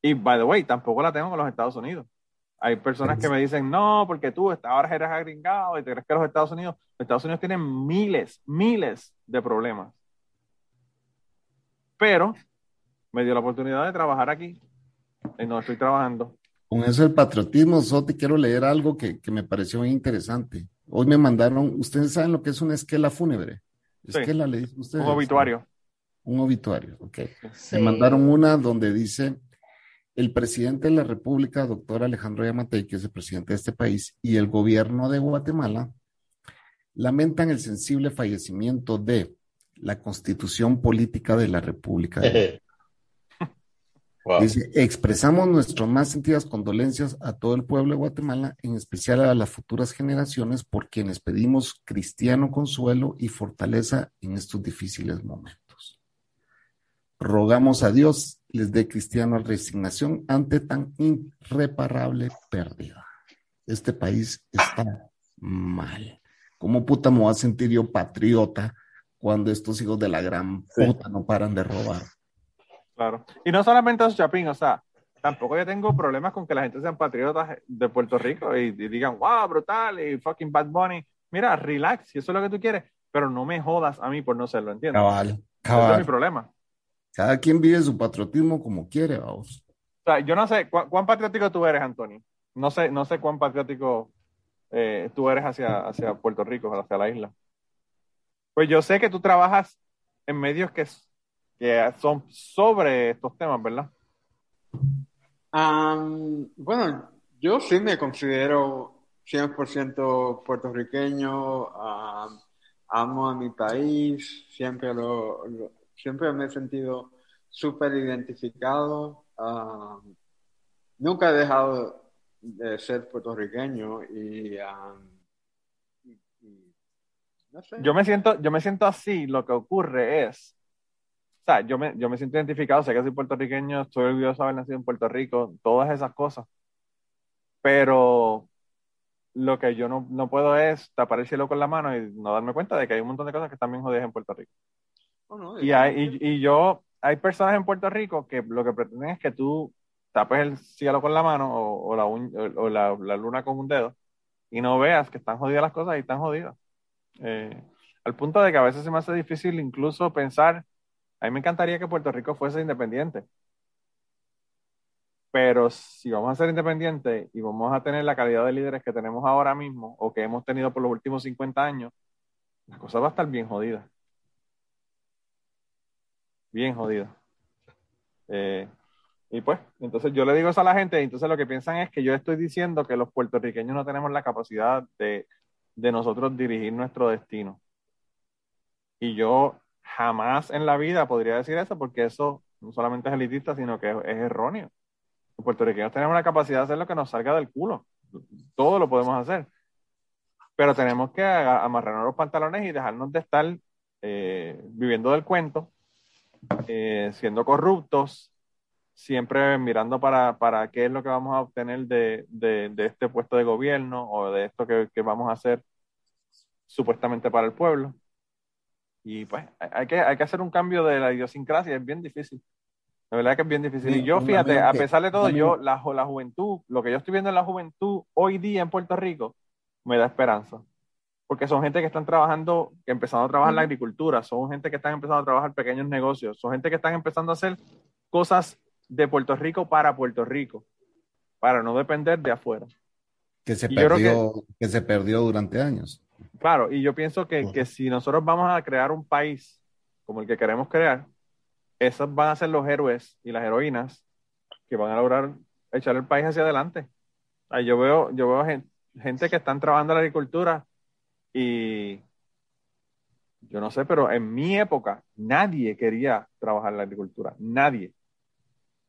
Y, by the way, tampoco la tengo con los Estados Unidos. Hay personas que me dicen, no, porque tú ahora eres agringado y te crees que los Estados Unidos, los Estados Unidos tienen miles, miles de problemas. Pero me dio la oportunidad de trabajar aquí, en donde estoy trabajando. Con eso el patriotismo, solo te quiero leer algo que, que me pareció muy interesante. Hoy me mandaron, ustedes saben lo que es una esquela fúnebre. Sí. Esquela le dicen ustedes. Un obituario. Un obituario, ok. Sí. Me mandaron una donde dice el presidente de la República, doctor Alejandro Yamatei, que es el presidente de este país, y el gobierno de Guatemala lamentan el sensible fallecimiento de la constitución política de la República. de (laughs) Wow. Dice, expresamos nuestras más sentidas condolencias a todo el pueblo de Guatemala, en especial a las futuras generaciones, por quienes pedimos cristiano consuelo y fortaleza en estos difíciles momentos. Rogamos a Dios les dé cristiana resignación ante tan irreparable pérdida. Este país está mal. ¿Cómo puta me voy a sentir yo patriota cuando estos hijos de la gran Sí. puta no paran de robar? Claro. Y no solamente eso, Chapín, o sea, tampoco yo tengo problemas con que la gente sean patriotas de Puerto Rico y, y digan, wow, brutal, y fucking Bad Bunny. Mira, relax, si eso es lo que tú quieres, pero no me jodas a mí por no serlo, ¿entiendes? Cabal, Ese es mi cabal. problema. Cada quien vive su patriotismo como quiere, vamos. O sea, yo no sé ¿cu- cuán patriótico tú eres, Antonio. No sé, no sé cuán patriótico eh, tú eres hacia, hacia Puerto Rico, hacia la isla. Pues yo sé que tú trabajas en medios que, que son sobre estos temas, ¿verdad? Am, bueno, yo sí me considero 100% puertorriqueño, am, amo a mi país, siempre, lo, lo- siempre me he sentido súper identificado, am, nunca he dejado de ser puertorriqueño y, y- y no sé. Yo me siento, yo me siento así, lo que ocurre es, o sea, yo me, yo me siento identificado, sé que soy puertorriqueño, estoy orgulloso de haber nacido en Puerto Rico, todas esas cosas, pero lo que yo no, no puedo es tapar el cielo con la mano y no darme cuenta de que hay un montón de cosas que están bien jodidas en Puerto Rico. Oh, no, Y, hay, y, y yo, hay personas en Puerto Rico que lo que pretenden es que tú tapes el cielo con la mano o, o la, o la, la luna con un dedo y no veas que están jodidas las cosas y están jodidas. Eh, al punto de que a veces se me hace difícil incluso pensar, a mí me encantaría que Puerto Rico fuese independiente. Pero si vamos a ser independientes y vamos a tener la calidad de líderes que tenemos ahora mismo o que hemos tenido por los últimos 50 años, la cosa va a estar bien jodida. Bien jodida. Eh, Y pues, entonces yo le digo eso a la gente, entonces lo que piensan es que yo estoy diciendo que los puertorriqueños no tenemos la capacidad de, de nosotros dirigir nuestro destino. Y yo jamás en la vida podría decir eso porque eso no solamente es elitista, sino que es, erróneo. Los puertorriqueños tenemos la capacidad de hacer lo que nos salga del culo. Todo lo podemos hacer. Pero tenemos que amarrarnos los pantalones y dejarnos de estar eh, viviendo del cuento, eh, siendo corruptos, siempre mirando para, para qué es lo que vamos a obtener de, de- de este puesto de gobierno o de esto que, que vamos a hacer supuestamente para el pueblo. Y pues hay que, hay que hacer un cambio de la idiosincrasia, es bien difícil. La verdad que es bien difícil. Y yo, fíjate, a pesar de todo, yo, la, la juventud, lo que yo estoy viendo en la juventud hoy día en Puerto Rico, me da esperanza. Porque son gente que están trabajando, que empezando a trabajar en la agricultura, son gente que están empezando a trabajar pequeños negocios, son gente que están empezando a hacer cosas de Puerto Rico para Puerto Rico, para no depender de afuera. Que se Y perdió, que... se perdió durante años. Claro, y yo pienso que, que si nosotros vamos a crear un país como el que queremos crear, esos van a ser los héroes y las heroínas que van a lograr echar el país hacia adelante. Ay, yo veo, yo veo gen- gente que están trabajando en la agricultura y yo no sé, pero en mi época nadie quería trabajar la agricultura, nadie.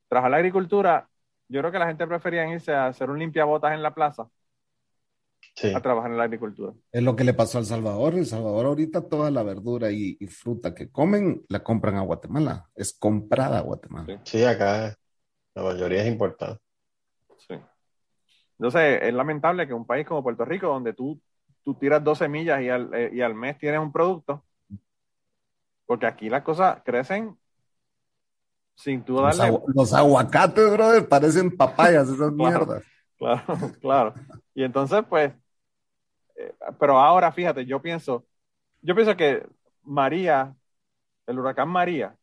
Trabajar en la agricultura, yo creo que la gente prefería irse a hacer un limpiabotas en la plaza Sí. a trabajar en la agricultura. Es lo que le pasó a El Salvador. El Salvador ahorita toda la verdura y, y fruta que comen la compran a Guatemala. Es comprada a Guatemala. Sí, acá la mayoría es importada. Sí. Entonces, es lamentable que un país como Puerto Rico, donde tú, tú tiras dos semillas y al, eh, y al mes tienes un producto, porque aquí las cosas crecen sin tú Los, darle... agu- los aguacates, brother, parecen papayas, esas (laughs) Claro. mierdas. Claro, claro. Y entonces, pues, pero ahora, fíjate, yo pienso, yo pienso que María, el huracán María,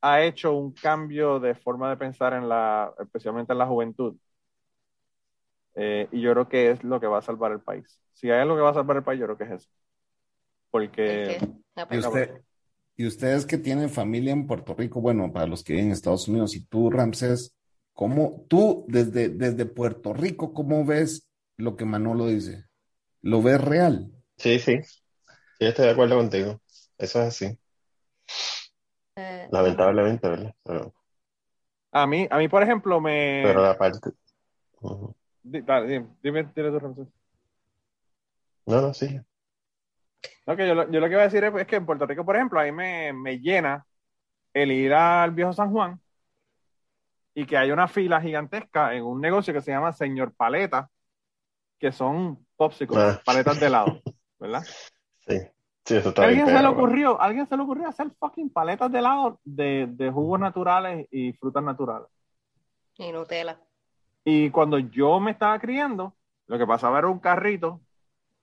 ha hecho un cambio de forma de pensar en la, especialmente en la juventud. Eh, y yo creo que es lo que va a salvar el país. Si hay algo que va a salvar el país, yo creo que es eso. Porque. La Y, usted, y ustedes que tienen familia en Puerto Rico, bueno, para los que viven en Estados Unidos, y tú, Ramsés, ¿cómo tú desde, desde Puerto Rico, cómo ves lo que Manolo dice? ¿Lo ves real? Sí, sí. Sí, estoy de acuerdo contigo. Eso es así. Eh, Lamentablemente, ¿verdad? Pero, a mí, a mí, por ejemplo, me... pero la parte. Dale, dime, dime, tú, Ramsés. No, no, sí. No, que yo, lo- yo lo que iba a decir es, es que en Puerto Rico, por ejemplo, ahí me, me llena el ir al viejo San Juan y que hay una fila gigantesca en un negocio que se llama Señor Paleta, que son popsicles, Ah. paletas de helado, ¿verdad? (laughs) Sí. Sí, eso ¿A está bien alguien se le ocurrió, alguien se le ocurrió hacer fucking paletas de helado de, de jugos naturales y frutas naturales. y Nutella. Y cuando yo me estaba criando, lo que pasaba era un carrito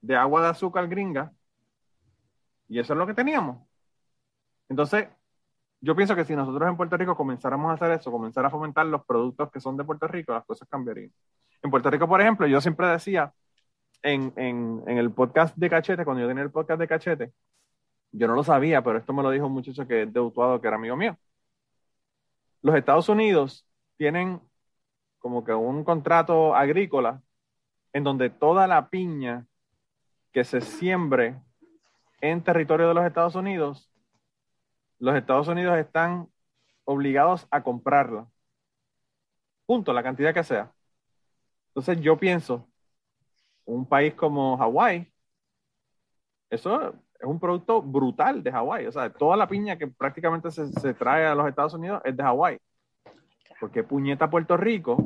de agua de azúcar gringa y eso es lo que teníamos. Entonces, yo pienso que si nosotros en Puerto Rico comenzáramos a hacer eso, comenzar a fomentar los productos que son de Puerto Rico, las cosas cambiarían. En Puerto Rico, por ejemplo, yo siempre decía en, en, en el podcast de Cachete, cuando yo tenía el podcast de Cachete, yo no lo sabía, pero esto me lo dijo un muchacho que es de Utuado, que era amigo mío. Los Estados Unidos tienen como que un contrato agrícola en donde toda la piña que se siembre en territorio de los Estados Unidos, los Estados Unidos están obligados a comprarla. Punto, la cantidad que sea. Entonces yo pienso, un país como Hawái, eso es un producto brutal de Hawái. O sea, toda la piña que prácticamente se, se trae a los Estados Unidos es de Hawái. Porque puñeta Puerto Rico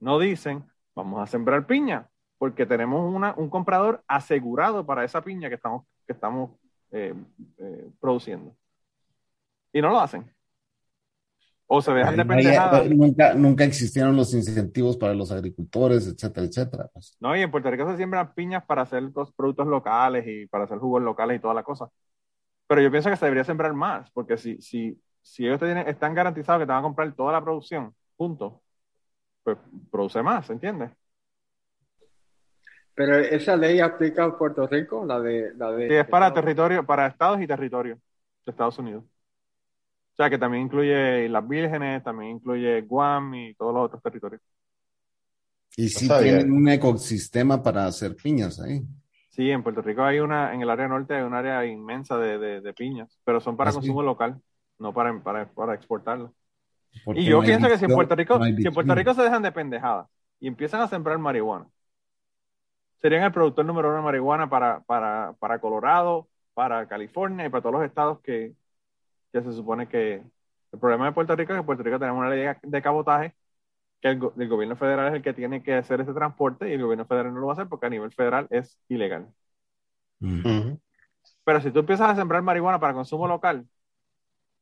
no dicen, vamos a sembrar piña, porque tenemos una, un comprador asegurado para esa piña que estamos, que estamos eh, eh, produciendo. Y no lo hacen. O se dejan de No hay- pendejada. nunca, nunca existieron los incentivos para los agricultores, etcétera, etcétera. pues. No, y en Puerto Rico se siembran piñas para hacer los productos locales y para hacer jugos locales y toda la cosa. Pero yo pienso que se debería sembrar más, porque si, si, si ellos te tienen- están garantizados que te van a comprar toda la producción, punto, pues produce más, ¿entiendes? Pero esa ley aplica a Puerto Rico, la de... La de Sí, es para territorio, para estados y territorios de Estados Unidos. sea, que también incluye las Vírgenes, también incluye Guam y todos los otros territorios. Y sí tienen un ecosistema para hacer piñas ahí. Sí, en Puerto Rico hay una, en el área norte hay un área inmensa de, de, de piñas, pero son para ¿Ah, sí? consumo local, no para, para, para exportarlo. porque Y yo no pienso que si en Puerto Rico, no si en Puerto. Rico se dejan de pendejadas y empiezan a sembrar marihuana, serían el productor número uno de marihuana para, para, para Colorado, para California y para todos los estados que, que se supone que el problema de Puerto Rico es que en Puerto Rico tenemos una ley de cabotaje que el, go- el gobierno federal es el que tiene que hacer ese transporte y el gobierno federal no lo va a hacer porque a nivel federal es ilegal. Mm. Pero si tú empiezas a sembrar marihuana para consumo local,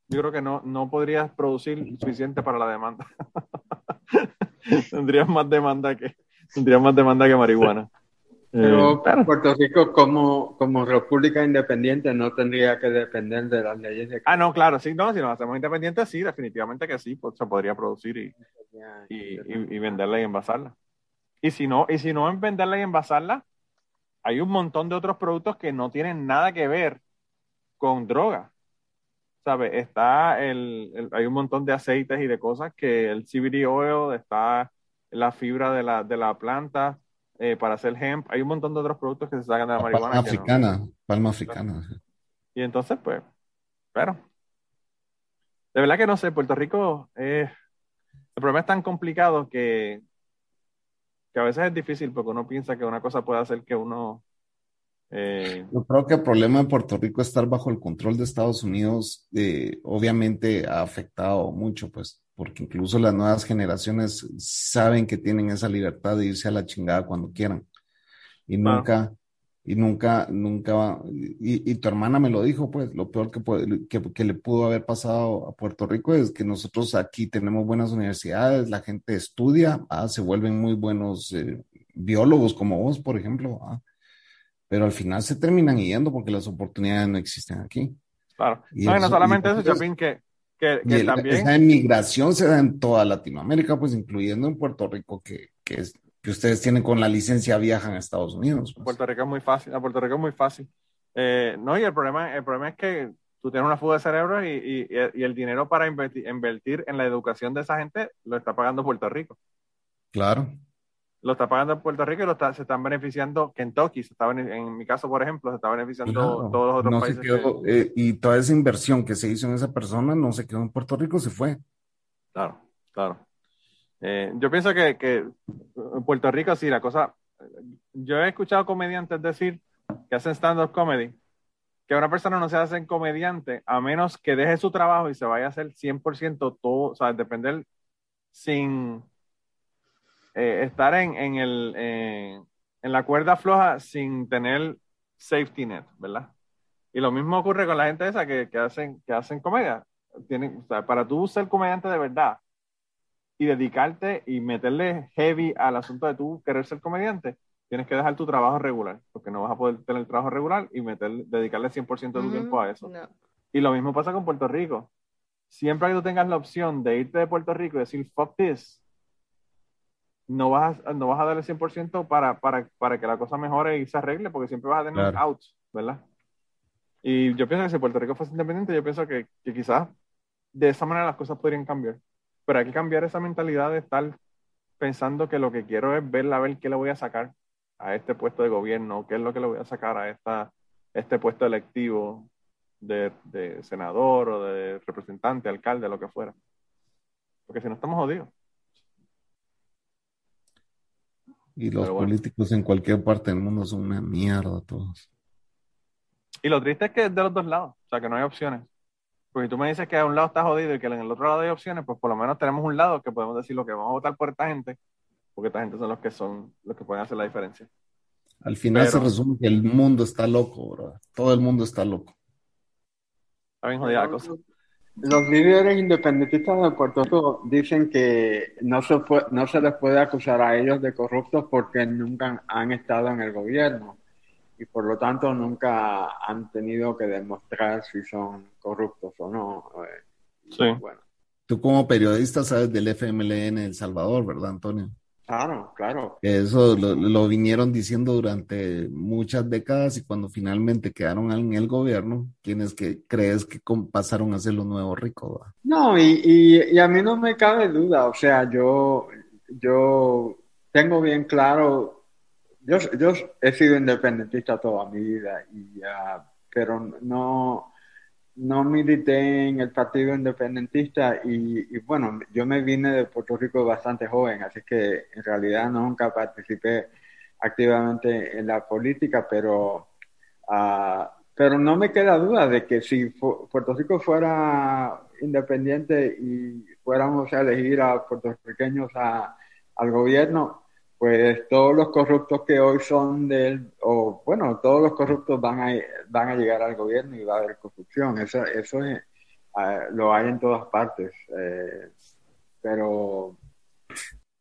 yo creo que no, no podrías producir suficiente para la demanda. (laughs) tendrías más demanda que tendrías más demanda que marihuana. Pero Eh, claro. Puerto Rico como, como república independiente no tendría que depender de las leyes de Ah, no, claro, sí, no, si nos hacemos independientes, sí, definitivamente que sí, pues se podría producir y, y, y- y venderla y envasarla. Y si no, y si no en venderla y envasarla, hay un montón de otros productos que no tienen nada que ver con droga. ¿Sabes? Está el, el- hay un montón de aceites y de cosas que el CBD oil, está la fibra de la, de la planta eh, para hacer hemp. Hay un montón de otros productos que se sacan de la marihuana. palma no. africana, palma africana. Y entonces, pues, pero, de verdad que no sé, Puerto Rico, eh, el problema es tan complicado que, que a veces es difícil porque uno piensa que una cosa puede hacer que uno... eh, Yo creo que el problema de Puerto Rico estar bajo el control de Estados Unidos, eh, obviamente ha afectado mucho, pues, porque incluso las nuevas generaciones saben que tienen esa libertad de irse a la chingada cuando quieran. Y nunca, y nunca, nunca, y, y tu hermana me lo dijo, pues, lo peor que, puede- que, que le pudo haber pasado a Puerto Rico es que nosotros aquí tenemos buenas universidades, la gente estudia, ah, se vuelven muy buenos eh, biólogos como vos, por ejemplo, ah, pero al final se terminan yendo porque las oportunidades no existen aquí. claro. Y no, y no eso- solamente y eso, entonces- Chapín, que, que, que el- también... esa inmigración se da en toda Latinoamérica, pues incluyendo en Puerto Rico, que, que, es, que ustedes tienen con la licencia viajan a Estados Unidos. pues. Puerto Rico es muy fácil, a Puerto Rico es muy fácil. Eh, no, y el problema, el problema es que tú tienes una fuga de cerebros y, y- y el dinero para invertir, invertir en la educación de esa gente lo está pagando Puerto Rico. Claro. Lo está pagando Puerto Rico y lo está- se están beneficiando Kentucky, se está en mi caso, por ejemplo, se está beneficiando Claro. todos los otros No países. quedó, que- eh, y toda esa inversión que se hizo en esa persona no se quedó en Puerto Rico, se fue. Claro, claro. Eh, yo pienso que, que en Puerto Rico sí, la cosa... Yo he escuchado comediantes decir que hacen stand-up comedy, que una persona no se hace comediante a menos que deje su trabajo y se vaya a hacer 100% todo, o sea, depender sin eh, estar en, en, el, eh, en la cuerda floja sin tener safety net, ¿verdad? Y lo mismo ocurre con la gente esa que, que hacen, que hacen comedia. Tienen, o sea, para tú ser comediante de verdad y dedicarte y meterle heavy al asunto de tú querer ser comediante, tienes que dejar tu trabajo regular, porque no vas a poder tener el trabajo regular y meter, dedicarle 100% de tu Ujú, tiempo a eso. No. Y lo mismo pasa con Puerto Rico. Siempre que tú tengas la opción de irte de Puerto Rico y decir, fuck this, no vas a, no vas a darle 100% para, para, para que la cosa mejore y se arregle, porque siempre vas a tener Claro. outs, ¿verdad? Y yo pienso que si Puerto Rico fuese independiente, yo pienso que, que quizás de esa manera las cosas podrían cambiar. Pero hay que cambiar esa mentalidad de estar pensando que lo que quiero es ver a ver qué le voy a sacar a este puesto de gobierno, qué es lo que le voy a sacar a esta, este puesto electivo de, de senador o de representante, alcalde, lo que fuera. Porque si no estamos jodidos. Y los bueno. políticos en cualquier parte del mundo son una mierda todos. Y lo triste es que es de los dos lados, o sea, que no hay opciones. Porque si tú me dices que a un lado está jodido y que en el otro lado hay opciones, pues por lo menos tenemos un lado que podemos decir lo que vamos a votar por esta gente, porque esta gente son los que son los que pueden hacer la diferencia. Al final Pero- se resume que el mundo está loco, bro. Todo el mundo está loco. Está bien jodida la cosa. Los líderes independentistas de Puerto Rico dicen que no se, fue- no se les puede acusar a ellos de corruptos porque nunca han estado en el gobierno y por lo tanto nunca han tenido que demostrar si son corruptos o no. Eh, Sí. Bueno, Tú como periodista sabes del FMLN El Salvador, ¿verdad, Antonio? Claro, claro. Eso lo, lo vinieron diciendo durante muchas décadas y cuando finalmente quedaron en el gobierno, ¿quiénes que crees que pasaron a ser los nuevos ricos? No, y, y, y a mí no me cabe duda, o sea, yo, yo tengo bien claro, yo, yo he sido independentista toda mi vida, y, ah, pero no, no milité en el Partido Independentista y, y, bueno, yo me vine de Puerto Rico bastante joven, así que en realidad nunca participé activamente en la política, pero, ah, pero no me queda duda de que si Puerto Rico fuera independiente y fuéramos a elegir a puertorriqueños a- al gobierno, pues todos los corruptos que hoy son del, o bueno, todos los corruptos van a, van a llegar al gobierno y va a haber corrupción. Eso, eso es, lo hay en todas partes. eh, pero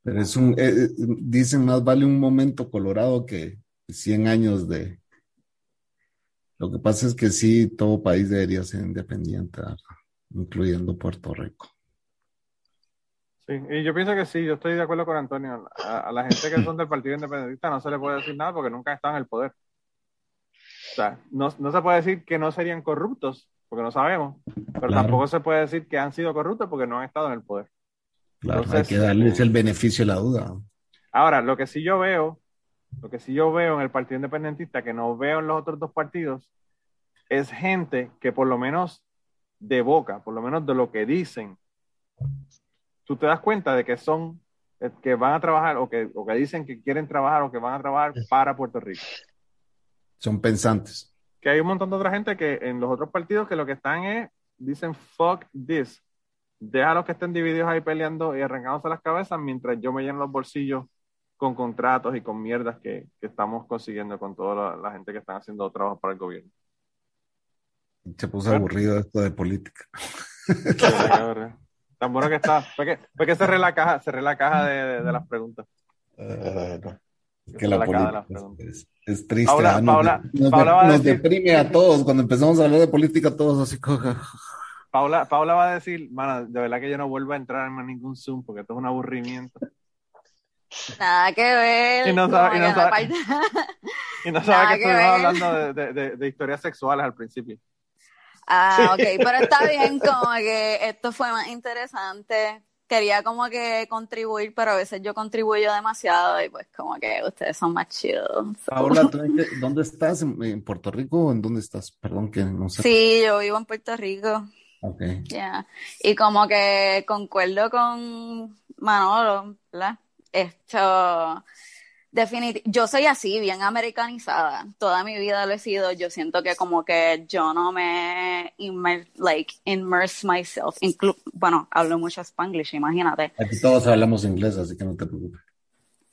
Pero es un, eh, dicen más vale un momento colorado que 100 años de... Lo que pasa es que sí, todo país debería ser independiente, incluyendo Puerto Rico. Sí, y yo pienso que sí, yo estoy de acuerdo con Antonio. A, a la gente que son del Partido Independentista no se le puede decir nada porque nunca han estado en el poder. O sea, no, no se puede decir que no serían corruptos, porque no sabemos, pero Claro. tampoco se puede decir que han sido corruptos porque no han estado en el poder. Claro, Entonces, hay que darles el beneficio de la duda. Ahora, lo que sí yo veo, lo que sí yo veo en el Partido Independentista, que no veo en los otros dos partidos, es gente que por lo menos de boca, por lo menos de lo que dicen, tú te das cuenta de que son, eh, que van a trabajar o que, o que dicen que quieren trabajar o que van a trabajar para Puerto Rico. Son pensantes. Que hay un montón de otra gente que en los otros partidos que lo que están es, dicen fuck this. Deja los que estén divididos ahí peleando y arrancándose las cabezas mientras yo me lleno los bolsillos con contratos y con mierdas que, que estamos consiguiendo con toda la, la gente que están haciendo trabajo para el gobierno. Se puso aburrido esto de política. Tan bueno que está. Fue que, fue que cerré la caja, cerré la caja de, de- de las preguntas. Es que la La política es, es- es triste. Paula- ¿ah? Nos, Paula- nos- Paula va a nos decir- deprime a todos. Cuando empezamos a hablar de política, todos así. coja. Paula, Paula va a decir, mana, de verdad que yo no vuelvo a entrar en ningún Zoom porque esto es un aburrimiento. Nada que ver. Y no sabe- y no que sabe- Y no sabe que que estuvimos ver. hablando de, de- de- de historias sexuales al principio. Ah, ok, pero está bien, como que esto fue más interesante. Quería como que contribuir, pero a veces yo contribuyo demasiado y pues como que ustedes son más chidos. so. Paula, (laughs) ¿tú en qué- ¿dónde estás? ¿En, en Puerto Rico o en dónde estás? Perdón que no sé. Sí, yo vivo en Puerto Rico. Ok. Yeah. Y como que concuerdo con Manolo, ¿verdad? Esto, definitivamente, yo soy así, bien americanizada. Toda mi vida lo he sido. Yo siento que como que yo no me immer, like, immerse myself. Inclu bueno, hablo mucho spanglish, imagínate. Aquí todos hablamos inglés, así que no te preocupes.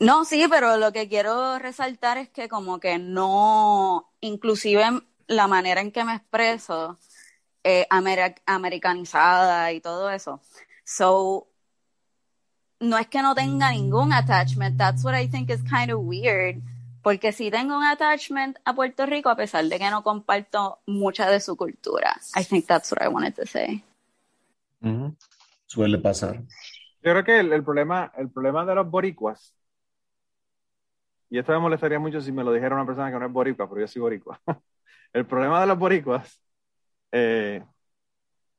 No, sí, pero lo que quiero resaltar es que como que no, inclusive la manera en que me expreso, eh, ameri- americanizada y todo eso. So, no es que no tenga ningún attachment, that's what I think is kind of weird, porque sí tengo un attachment a Puerto Rico a pesar de que no comparto mucha de su cultura. I think that's what I wanted to say. Suele pasar. Yo creo que el, el problema, el problema de los boricuas, y esto me molestaría mucho si me lo dijera una persona que no es boricua, pero yo soy boricua. (laughs) El problema de los boricuas eh,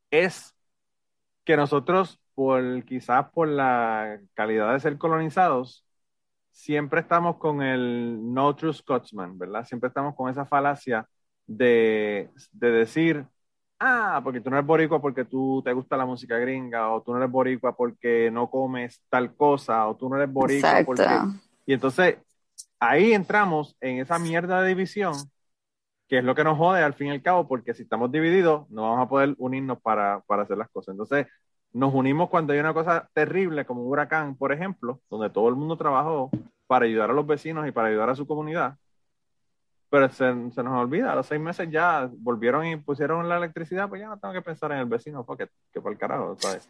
es que nosotros, por quizás por la calidad de ser colonizados, siempre estamos con el no true Scotsman, ¿verdad? Siempre estamos con esa falacia de, de decir, ah, porque tú no eres boricua porque tú te gusta la música gringa, o tú no eres boricua porque no comes tal cosa, o tú no eres boricua Exacto. porque... Y entonces ahí entramos en esa mierda de división, que es lo que nos jode al fin y al cabo, porque si estamos divididos, no vamos a poder unirnos para, para hacer las cosas. Entonces, nos unimos cuando hay una cosa terrible, como un huracán, por ejemplo, donde todo el mundo trabajó para ayudar a los vecinos y para ayudar a su comunidad. Pero se, se nos olvida, a los seis meses ya volvieron y pusieron la electricidad, pues ya no tengo que pensar en el vecino, porque que para el carajo, ¿sabes?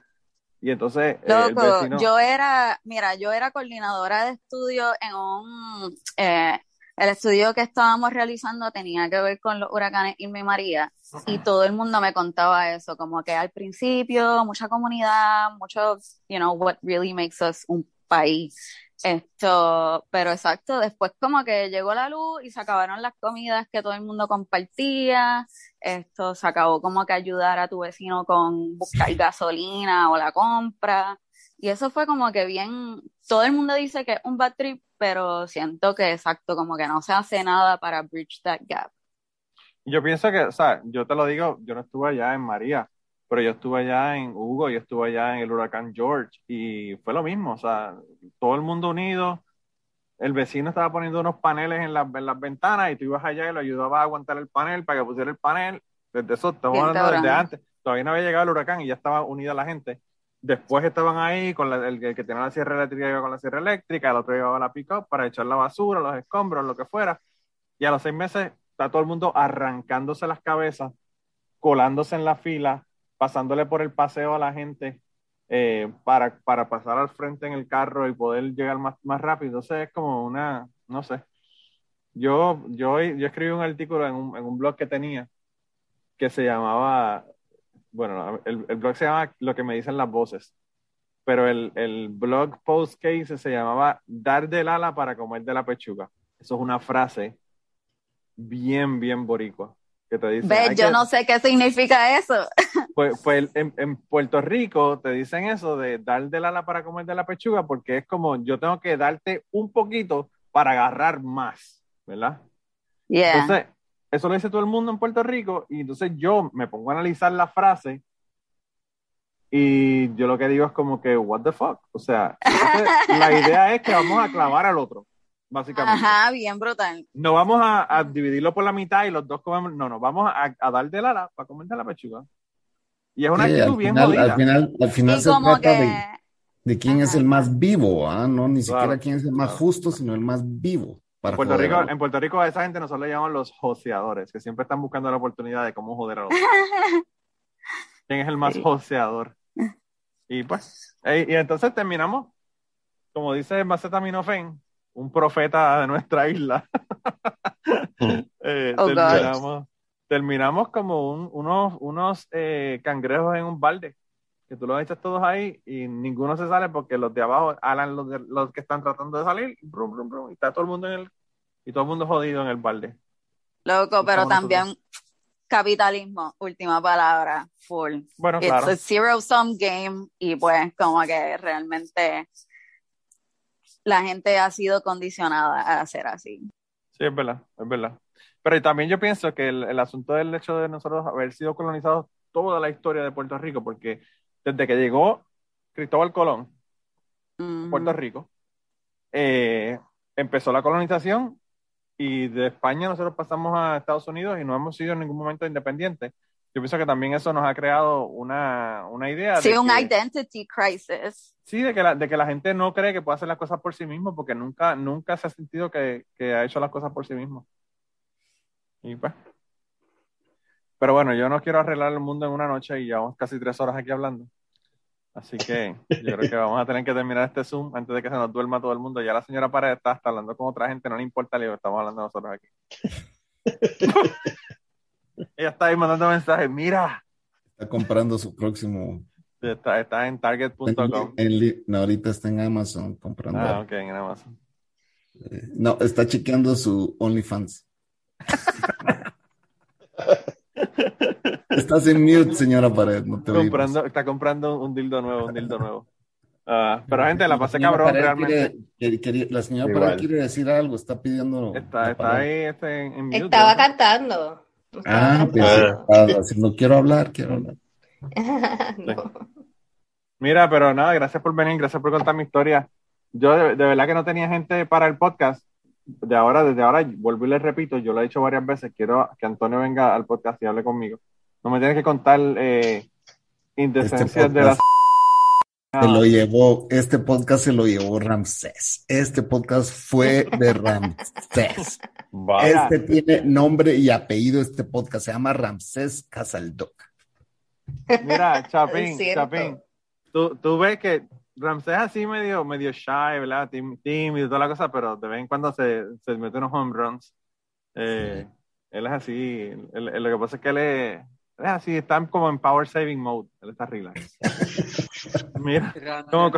Y entonces, eh, el Loco, vecino... yo era, mira, yo era coordinadora de estudio en un, eh, el estudio que estábamos realizando tenía que ver con los huracanes Irma y María y todo el mundo me contaba eso, como que al principio mucha comunidad, mucho, you know, what really makes us un país. Esto, pero exacto, después como que llegó la luz y se acabaron las comidas que todo el mundo compartía, esto se acabó como que ayudar a tu vecino con buscar gasolina o la compra, y eso fue como que bien, todo el mundo dice que es un bad trip, pero siento que exacto, como que no se hace nada para bridge that gap. Yo pienso que, o sea, yo te lo digo, yo no estuve allá en María, pero yo estuve allá en Hugo, yo estuve allá en el huracán George y fue lo mismo, o sea, todo el mundo unido, el vecino estaba poniendo unos paneles en, las- en las ventanas y tú ibas allá y lo ayudabas a aguantar el panel para que pusiera el panel, desde eso estamos hablando desde antes, todavía no había llegado el huracán y ya estaba unida la gente. Después estaban ahí con la- el, que tenía la sierra eléctrica iba con la sierra eléctrica, el otro llevaba la pick-up para echar la basura, los escombros, lo que fuera. Y a los seis meses está todo el mundo arrancándose las cabezas, colándose en la fila, pasándole por el paseo a la gente eh, para, para pasar al frente en el carro y poder llegar más, más rápido. Entonces es como una, no sé. Yo, yo, yo escribí un artículo en un, en un blog que tenía que se llamaba, bueno, el, el blog se llama Lo que me dicen las voces, pero el, el blog post que hice se llamaba Dar del ala para comer de la pechuga. Eso es una frase bien, bien boricua. Que te dice, Ve, "Hay yo que- no sé qué significa eso. (laughs) pues, pues en, en Puerto Rico te dicen eso de dar del ala para comer de la pechuga porque es como yo tengo que darte un poquito para agarrar más, ¿verdad? Yeah. Entonces, eso lo dice todo el mundo en Puerto Rico y entonces yo me pongo a analizar la frase y yo lo que digo es como que, what the fuck? O sea, la idea es que vamos a clavar al otro, básicamente. Ajá, bien brutal. No vamos a, a dividirlo por la mitad y los dos comemos, no, no, vamos a, a dar del ala para comer de la pechuga. Y es una Sí, actitud al bien final, jodida. al final, al final se trata que, de, de quién es el más vivo, ¿ah? No, ni Claro, siquiera quién es el más claro. justo, sino el más vivo para En Puerto, joder Rico, en Puerto Rico a esa gente nosotros le llamamos los joseadores, que siempre están buscando la oportunidad de cómo joder a otro. (laughs) ¿Quién es el más Sí. joseador? Y pues, y entonces terminamos, como dice Macetaminofen, un profeta de nuestra isla. (laughs) Eh, Oh, terminamos, terminamos como un- unos, unos eh, cangrejos en un balde, que tú los echas todos ahí y ninguno se sale porque los de abajo alan los, de- los que están tratando de salir, brum, brum, brum, y está todo el mundo en el, y todo el mundo jodido en el balde. loco, pero también capitalismo, última palabra, full. Bueno, It's claro. a zero sum game y pues como que realmente la gente ha sido condicionada a hacer así. Sí, es verdad, es verdad. Pero también yo pienso que el, el asunto del hecho de nosotros haber sido colonizados toda la historia de Puerto Rico, porque desde que llegó Cristóbal Colón. Puerto Rico, eh, empezó la colonización y de España nosotros pasamos a Estados Unidos y no hemos sido en ningún momento independientes. Yo pienso que también eso nos ha creado una, una idea Sí, de un que, identity crisis. sí, de que la, de que la gente no cree que puede hacer las cosas por sí mismo porque nunca, nunca se ha sentido que, que ha hecho las cosas por sí mismo. Y pues. Pero bueno, yo no quiero arreglar el mundo en una noche y llevamos casi tres horas aquí hablando. Así que yo creo que vamos a tener que terminar este Zoom antes de que se nos duerma todo el mundo. Ya la señora Pared está, hablando con otra gente, no le importa el estamos hablando nosotros aquí. (laughs) Ella está ahí mandando mensajes, mira, Está comprando su próximo. está, está en target.com. no, ahorita está en Amazon comprando. Ah, ok, en Amazon. Eh, No, está chequeando su OnlyFans. (laughs) Estás en mute, señora Pared, no te comprando, está comprando un dildo nuevo, un dildo nuevo. Ah, pero gente, la pasé señora cabrón Pared realmente. quiere- quiere- quiere- la señora Igual. Pared quiere decir algo, está pidiendo. Está, la está ahí este, en, en mute, Estaba ¿no? cantando. Ah, pues está haciendo, quiero hablar, quiero hablar. (laughs) No. Mira, pero nada, gracias por venir, gracias por contar mi historia. Yo de, de verdad que no tenía gente para el podcast. De ahora, desde ahora, vuelvo y les repito, yo lo he dicho varias veces, quiero que Antonio venga al podcast y hable conmigo. No me tienes que contar eh, indecencias Este de las... Se lo llevó, este podcast se lo llevó Ramsés. Este podcast fue de Ramsés. (laughs) Vaya. Este tiene nombre y apellido, este podcast se llama Ramsés Casaldoc. Mira, Chapín. Chapín, tú, tú ves que Ramsés es así medio, medio shy, ¿verdad? Tím- Tímido y toda la cosa, pero de vez en cuando se, se mete unos home runs. Eh, Él es así, él- él- lo que pasa es que él es, él es así, está como en power saving mode, él está relax. (laughs) Mira, como-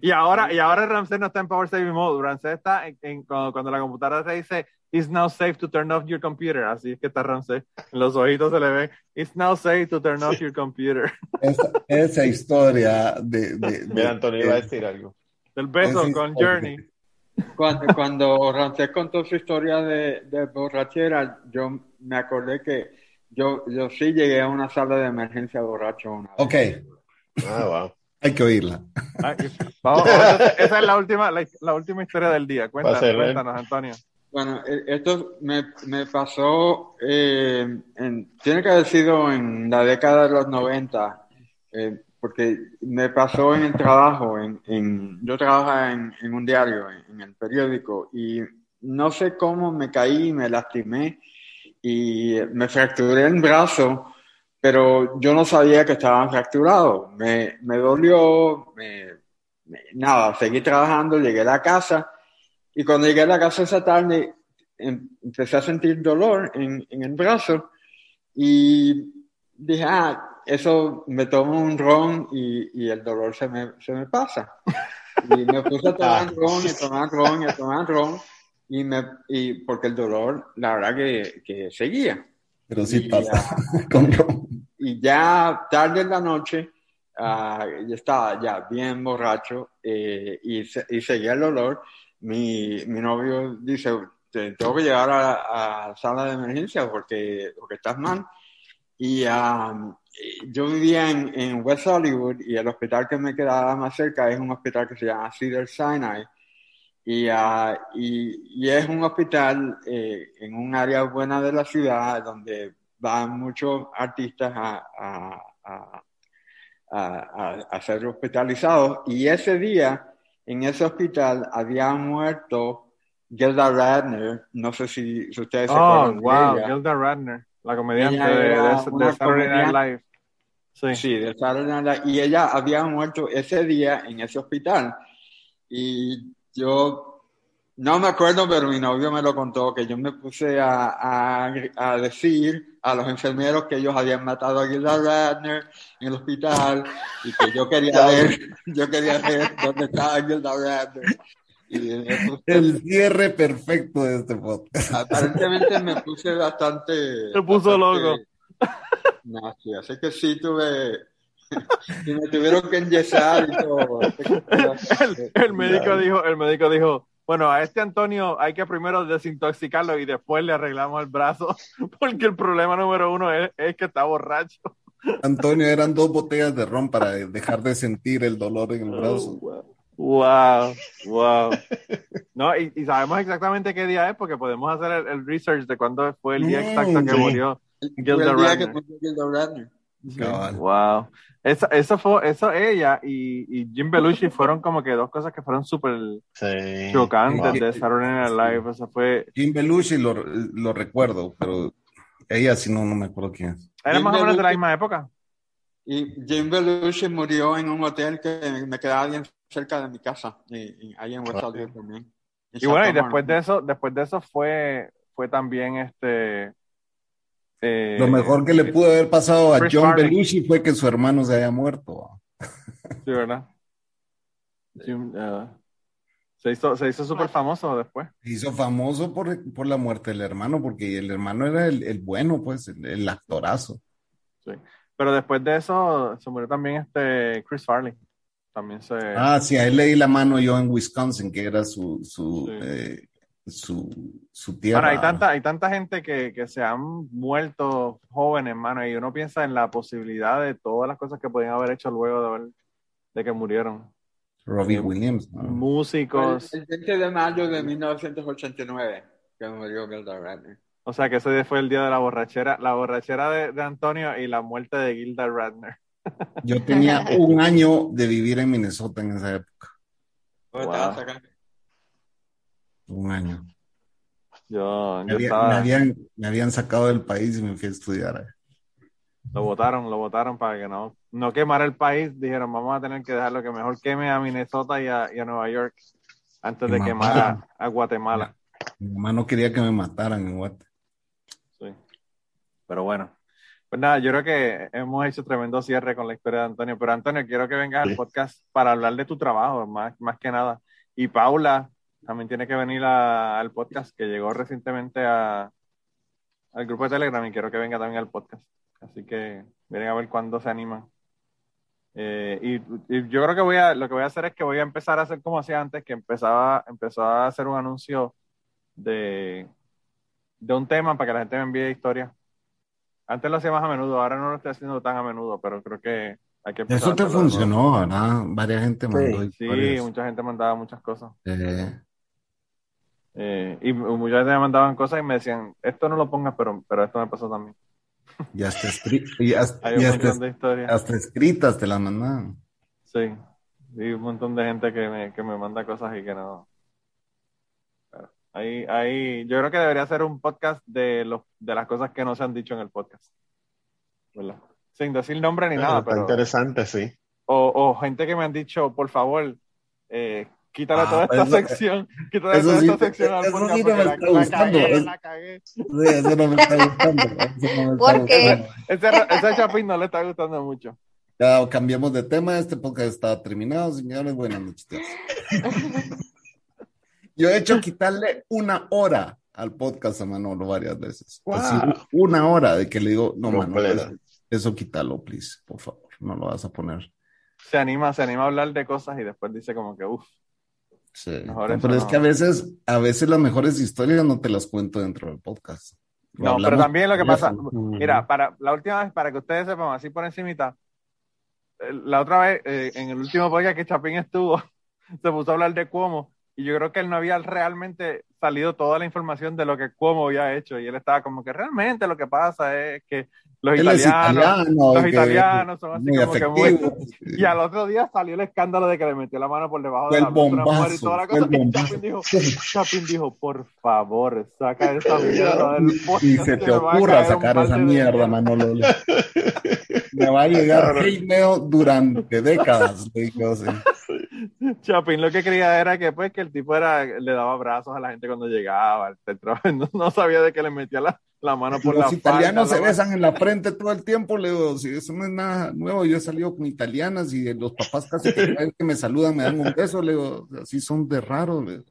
y ahora, y ahora Ramsey no está en Power Saving Mode. Ramsey está en, en- cuando, cuando la computadora te dice It's now safe to turn off your computer. Así es que está Ramsey. En los ojitos se le ve It's now safe to turn off your computer. Esa, esa historia de... de, (laughs) de- Mira, Antonio iba a decir algo. El beso con historia. Journey. Cuando, cuando Ramsés contó su historia de, de borrachera, yo me acordé que yo, yo sí llegué a una sala de emergencia borracho una vez. Ok, Ah, wow. Hay que oírla. Ay, vamos, esa, es la última, la, la última historia del día. Cuéntanos, ser, ¿eh? cuéntanos, Antonio. Bueno, e- esto me, me pasó, eh, en- tiene que haber sido en la década de los 90, eh, porque me pasó en el trabajo, en, en- yo trabajaba en, en un diario, en, en el periódico, y no sé cómo me caí, me lastimé y me fracturé el brazo, pero yo no sabía que estaba fracturado. Me, me dolió, me- me- nada, seguí trabajando, llegué a la casa. Y cuando llegué a la casa esa tarde, em- empecé a sentir dolor en, en el brazo y dije, ah, eso me tomo un ron y, y el dolor se me, se me pasa. Y me puse a tomar (laughs) ron y a tomar ron y a tomar ron y me, y porque el dolor, la verdad que, que seguía. Pero sí Y, pasa. (laughs) Con Ron. y ya tarde en la noche, ah, yo estaba ya bien borracho eh, y, se- y seguía el dolor. Mi, mi novio dice, te tengo que llevar a, a sala de emergencia porque, porque estás mal. Y ah, yo vivía en, en West Hollywood y el hospital que me quedaba más cerca es un hospital que se llama Cedar Sinai. Y, ah, y, y es un hospital eh, en un área buena de la ciudad donde van muchos artistas a, a, a, a- a- ser hospitalizados. Y ese día, en ese hospital, había muerto Gilda Radner. No sé si, si ustedes se Oh, acuerdan de wow, ella. Gilda Radner, la comediante de, de, de Saturday Night. Live. Sí. Sí, de Saturday Night Live. Y ella había muerto ese día en ese hospital. Y yo no me acuerdo, pero mi novio me lo contó, que yo me puse a, a, a decir a los enfermeros que ellos habían matado a Gilda Radner en el hospital y que yo quería ver, (laughs) yo quería ver dónde estaba Gilda Radner. Y me puse- El cierre perfecto de este podcast. aparentemente me puse bastante... Se puso loco. nasty. Así que sí tuve... y me tuvieron que enyesar y todo. El, el médico dijo, el médico dijo, bueno, a este Antonio hay que primero desintoxicarlo y después le arreglamos el brazo, (laughs) porque el problema número uno es, es que está borracho. Antonio, eran dos botellas de ron para dejar de sentir el dolor en el brazo. Wow, wow. No, y, y sabemos exactamente qué día es porque podemos hacer el, el research de cuándo fue el día exacto que murió Gilda el día que Radner. murió Gilda Radner. Sí. Wow. Eso, eso fue, eso ella y, y Jim Belushi fueron como que dos cosas que fueron súper Sí. chocantes Wow. de Saturday Night Live. Eso fue, Jim Belushi lo, lo recuerdo, pero ella sí no, no me acuerdo quién es. era Jim más o menos de la misma época. Y Jim Belushi murió en un hotel que me quedaba bien cerca de mi casa, y, y ahí en West Hollywood también. En Y bueno, y después de eso, después de eso fue, fue también este. Eh, Lo mejor que le pudo haber pasado a Chris John Farley. Belushi fue que su hermano se haya muerto. Sí, ¿verdad? Jim, eh, se hizo, se hizo súper famoso después. Se hizo famoso por, por la muerte del hermano, porque el hermano era el, el bueno, pues, el, el actorazo. Sí. Pero después de eso se murió también este Chris Farley. También se. Ah, sí, a él le di la mano yo en Wisconsin, que era su, su, Sí. eh, su, su tierra. Bueno, hay tanta, hay tanta gente que, que se han muerto jóvenes, hermano, y uno piensa en la posibilidad de todas las cosas que podían haber hecho luego de, haber- de que murieron. Robbie Williams. ¿no? Músicos, El, el 20 de mayo de 1989, que murió Gilda Radner. o sea que ese fue el día de la borrachera, la borrachera de, de Antonio y la muerte de Gilda Radner. Yo tenía un año de vivir en Minnesota en esa época. ¿Dónde Wow. Un año. Yo, Me, yo había- estaba, me habían, me habían sacado del país y me fui a estudiar. lo votaron, lo votaron para que no, no quemara el país. Dijeron, vamos a tener que dejar lo que mejor queme a Minnesota y a, y a Nueva York antes de quemar a Guatemala. Mi mamá no quería que me mataran en Guate. Sí. Pero bueno. Pues nada, yo creo que hemos hecho tremendo cierre con la historia de Antonio, pero Antonio, quiero que vengas al podcast para hablar de tu trabajo, más, más que nada. Y Paula también tiene que venir a- al podcast, que llegó recientemente a, al grupo de Telegram y quiero que venga también al podcast. Así que miren a ver cuándo se animan. Eh, y, y yo creo que voy a, lo que voy a hacer es que voy a empezar a hacer como hacía antes, que empezaba, empezó a hacer un anuncio de, de un tema para que la gente me envíe historias. Antes lo hacía más a menudo, ahora no lo estoy haciendo tan a menudo, pero creo que hay que empezar Eso te funcionó, ¿verdad? Varias gente mandó Sí, historias. mucha gente mandaba muchas cosas. Eh, Eh, y mucha gente me mandaban cosas y me decían, esto no lo pongas, pero, pero esto me pasó también. y hasta, (laughs) Hay un y hasta- montón de historias. hasta escritas te las mandaban. Sí, y un montón de gente que me, que me manda cosas y que no. Pero ahí, ahí, yo creo que debería ser un podcast de los, de las cosas que no se han dicho en el podcast. ¿Verdad? Sin decir nombre ni nada, Está pero. interesante, sí. O, o gente que me han dicho, por favor, eh, quítale Ah, toda esta eso- sección, quítale toda sí esta sección al podcast sí no porque me la, está la gustando, cagué, es- la cagué. Sí, eso no me está gustando. no me está ¿Por qué? gustando. Ese, ese chapín no le está gustando mucho. Ya cambiamos de tema, este podcast está terminado, señores. Buenas noches. Yo he hecho quitarle una hora al podcast a Manolo varias veces. Wow. Así, una hora de que le digo, no, Manolo, eso, eso quítalo, please, por favor, no lo vas a poner. Se anima, se anima a hablar de cosas y después dice como que, uff, Sí. Mejor No, eso pero es que a veces, a veces las mejores historias no te las cuento dentro del podcast. Lo No, pero también lo que pasa, mira, para la última vez, para que ustedes sepan así por encimita, eh, la otra vez, eh, en el último podcast que Chapín estuvo, (laughs) se puso a hablar de Cuomo, y yo creo que él no había realmente salido toda la información de lo que Cuomo había hecho, y él estaba como que realmente lo que pasa es que los Él italianos, italiano, los italianos son así como que muy... Y al otro día salió el escándalo de que le metió la mano por debajo Fue de la mujer y bombazo, toda la cosa. Y bombazo. Chapín dijo, Chapín dijo, por favor, saca esa mierda del. Y se te ocurra sacar esa mierda, Manolo. Me va a llegar hate durante décadas. le digo así. (laughs) Chapín lo que creía era que pues que el tipo era, le daba abrazos a la gente cuando llegaba. (laughs) No, no sabía de que le metía la, la mano por la Los italianos falda, se la- besan en la frente todo el tiempo, le digo, si eso no es nada nuevo, yo he salido con italianas y los papás casi que me saludan me dan un beso, le digo, así son de raro. le digo.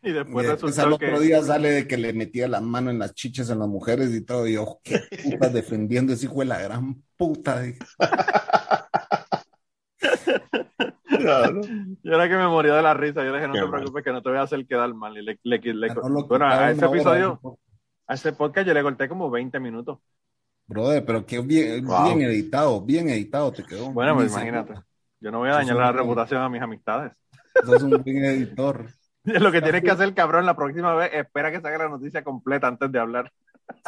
Y después Y después al otro que día sale de que le metía la mano en las chiches en las mujeres y todo, y yo, qué puta defendiendo ese hijo de la gran puta. Claro. yo era que me moría de la risa. Yo le dije, no Qué te mal. preocupes que no te voy a hacer quedar mal. Y le, le- le- Manolo bueno, a ese hora, episodio, a ese podcast yo le corté como 20 minutos. Brother, pero qué bien, Wow. bien editado, bien editado te quedó. Bueno, pues imagínate. Yo no voy a dañar la reputación a mis amistades. Sos un buen editor. (laughs) Lo que tienes que hacer, cabrón, la próxima vez, espera que salga la noticia completa antes de hablar.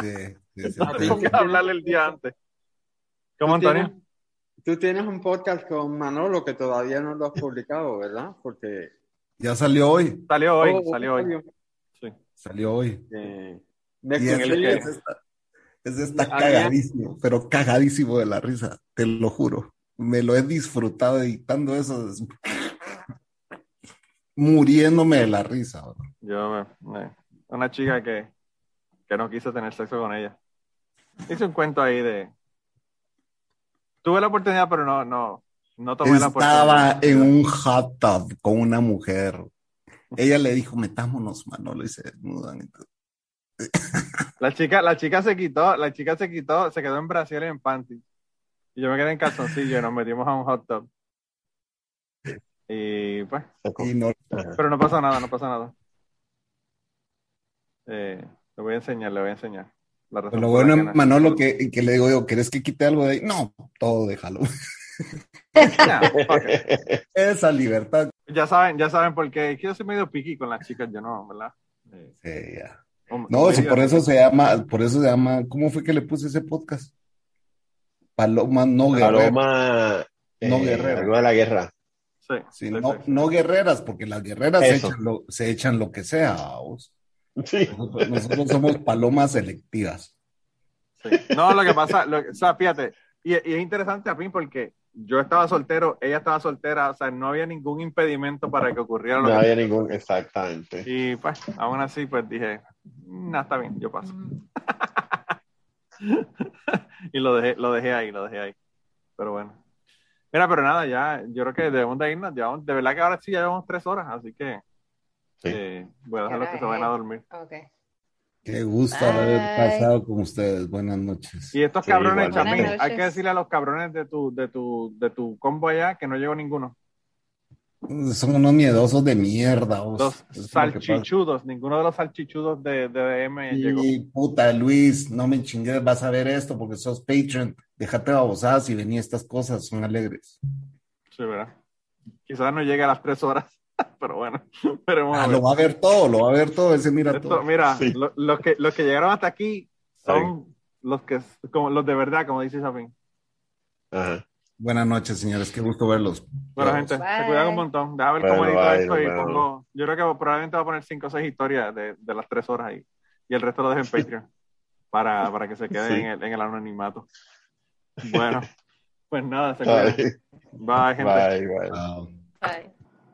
Sí, sí, sí, (laughs) No hablarle el día antes. ¿Cómo, Antonio? Tienes- Tú tienes un podcast con Manolo que todavía no lo has publicado, ¿verdad? Porque... Ya salió hoy, Salió hoy, Oh, salió hoy. salió. Sí. salió hoy. Eh, Y escuché- ese, ese está, ese está Había- cagadísimo, pero cagadísimo de la risa, te lo juro. Me lo he disfrutado editando eso, es- muriéndome de la risa. bro. Yo, me- me- una chica que, que no quiso tener sexo con ella. Hice un cuento ahí de. Tuve la oportunidad, pero no, no, no tomé la Estaba oportunidad. en un hot tub con una mujer. Ella le dijo, metámonos, Manolo, y se desnudan. y todo. La chica, la chica se quitó, la chica se quitó, se quedó en Brasil y en panty. Y yo me quedé en calzoncillo y nos metimos a un hot tub. Y pues, Y no, pero no pasa nada, no pasa nada. Eh, le voy a enseñar, le voy a enseñar. La razón lo bueno, que no- Manolo, que, que le digo yo, ¿querés que quite algo de ahí? No, todo déjalo. (laughs) Esa libertad. Ya saben, ya saben por qué. Es que yo soy medio piqui con las chicas, yo no, ¿verdad? Eh, Sí, ya. No, medio- por eso se llama, por eso se llama, ¿cómo fue que le puse ese podcast? Paloma no guerreras. Paloma. No eh, guerrera. algo de la guerra. Sí, Sí, sí, no, sí. no guerreras, porque las guerreras se echan, lo, se echan lo que sea. vos. Sí. Nosotros, nosotros somos palomas selectivas. Sí. No, lo que pasa, lo, o sea, fíjate, y, y es interesante a mí porque yo estaba soltero, ella estaba soltera, o sea, no había ningún impedimento para que ocurriera lo No que había ningún. Exactamente. Y pues, aún así, pues dije, no, está bien, yo paso. (laughs) y lo dejé, lo dejé ahí, lo dejé ahí. Pero bueno. Mira, pero nada, ya, yo creo que debemos de irnos. Llevamos, de verdad que ahora sí ya llevamos tres horas, así que Sí. eh, voy a dejarlos hora que se vayan a dormir. Qué gusto haber pasado con ustedes. Buenas noches. Y estos Sí, cabrones, hay que decirle a los cabrones de tu, de tu, de tu combo allá que no llegó ninguno. Son unos miedosos de mierda. vos. Los salchichudos, ninguno de los salchichudos de, de DM llegó. Y puta, Luis, no me chingues, vas a ver esto porque sos Patreon. Déjate babosadas y vení estas cosas, son alegres. Sí, ¿verdad? Quizás no llegue a las tres horas, (laughs) pero bueno, esperemos a Ah, ver. lo va a ver todo, lo va a ver todo, ese mira Esto, todo. mira, Sí. lo- los, que, los que llegaron hasta aquí son los que como los de verdad, como dice Chapín. Ajá. Buenas noches, señores, qué gusto verlos. Bueno, gente, se cuidan un montón. Déjame ver Bueno, cómo edito bye, esto y pongo. Yo creo que probablemente voy a poner cinco o seis historias de, de las tres horas ahí. Y el resto lo dejo en Patreon para, para que se quede Sí. en, el, en el anonimato. Bueno, pues nada, se cuidan. Bye, Bye, gente. bye, bye. Bye.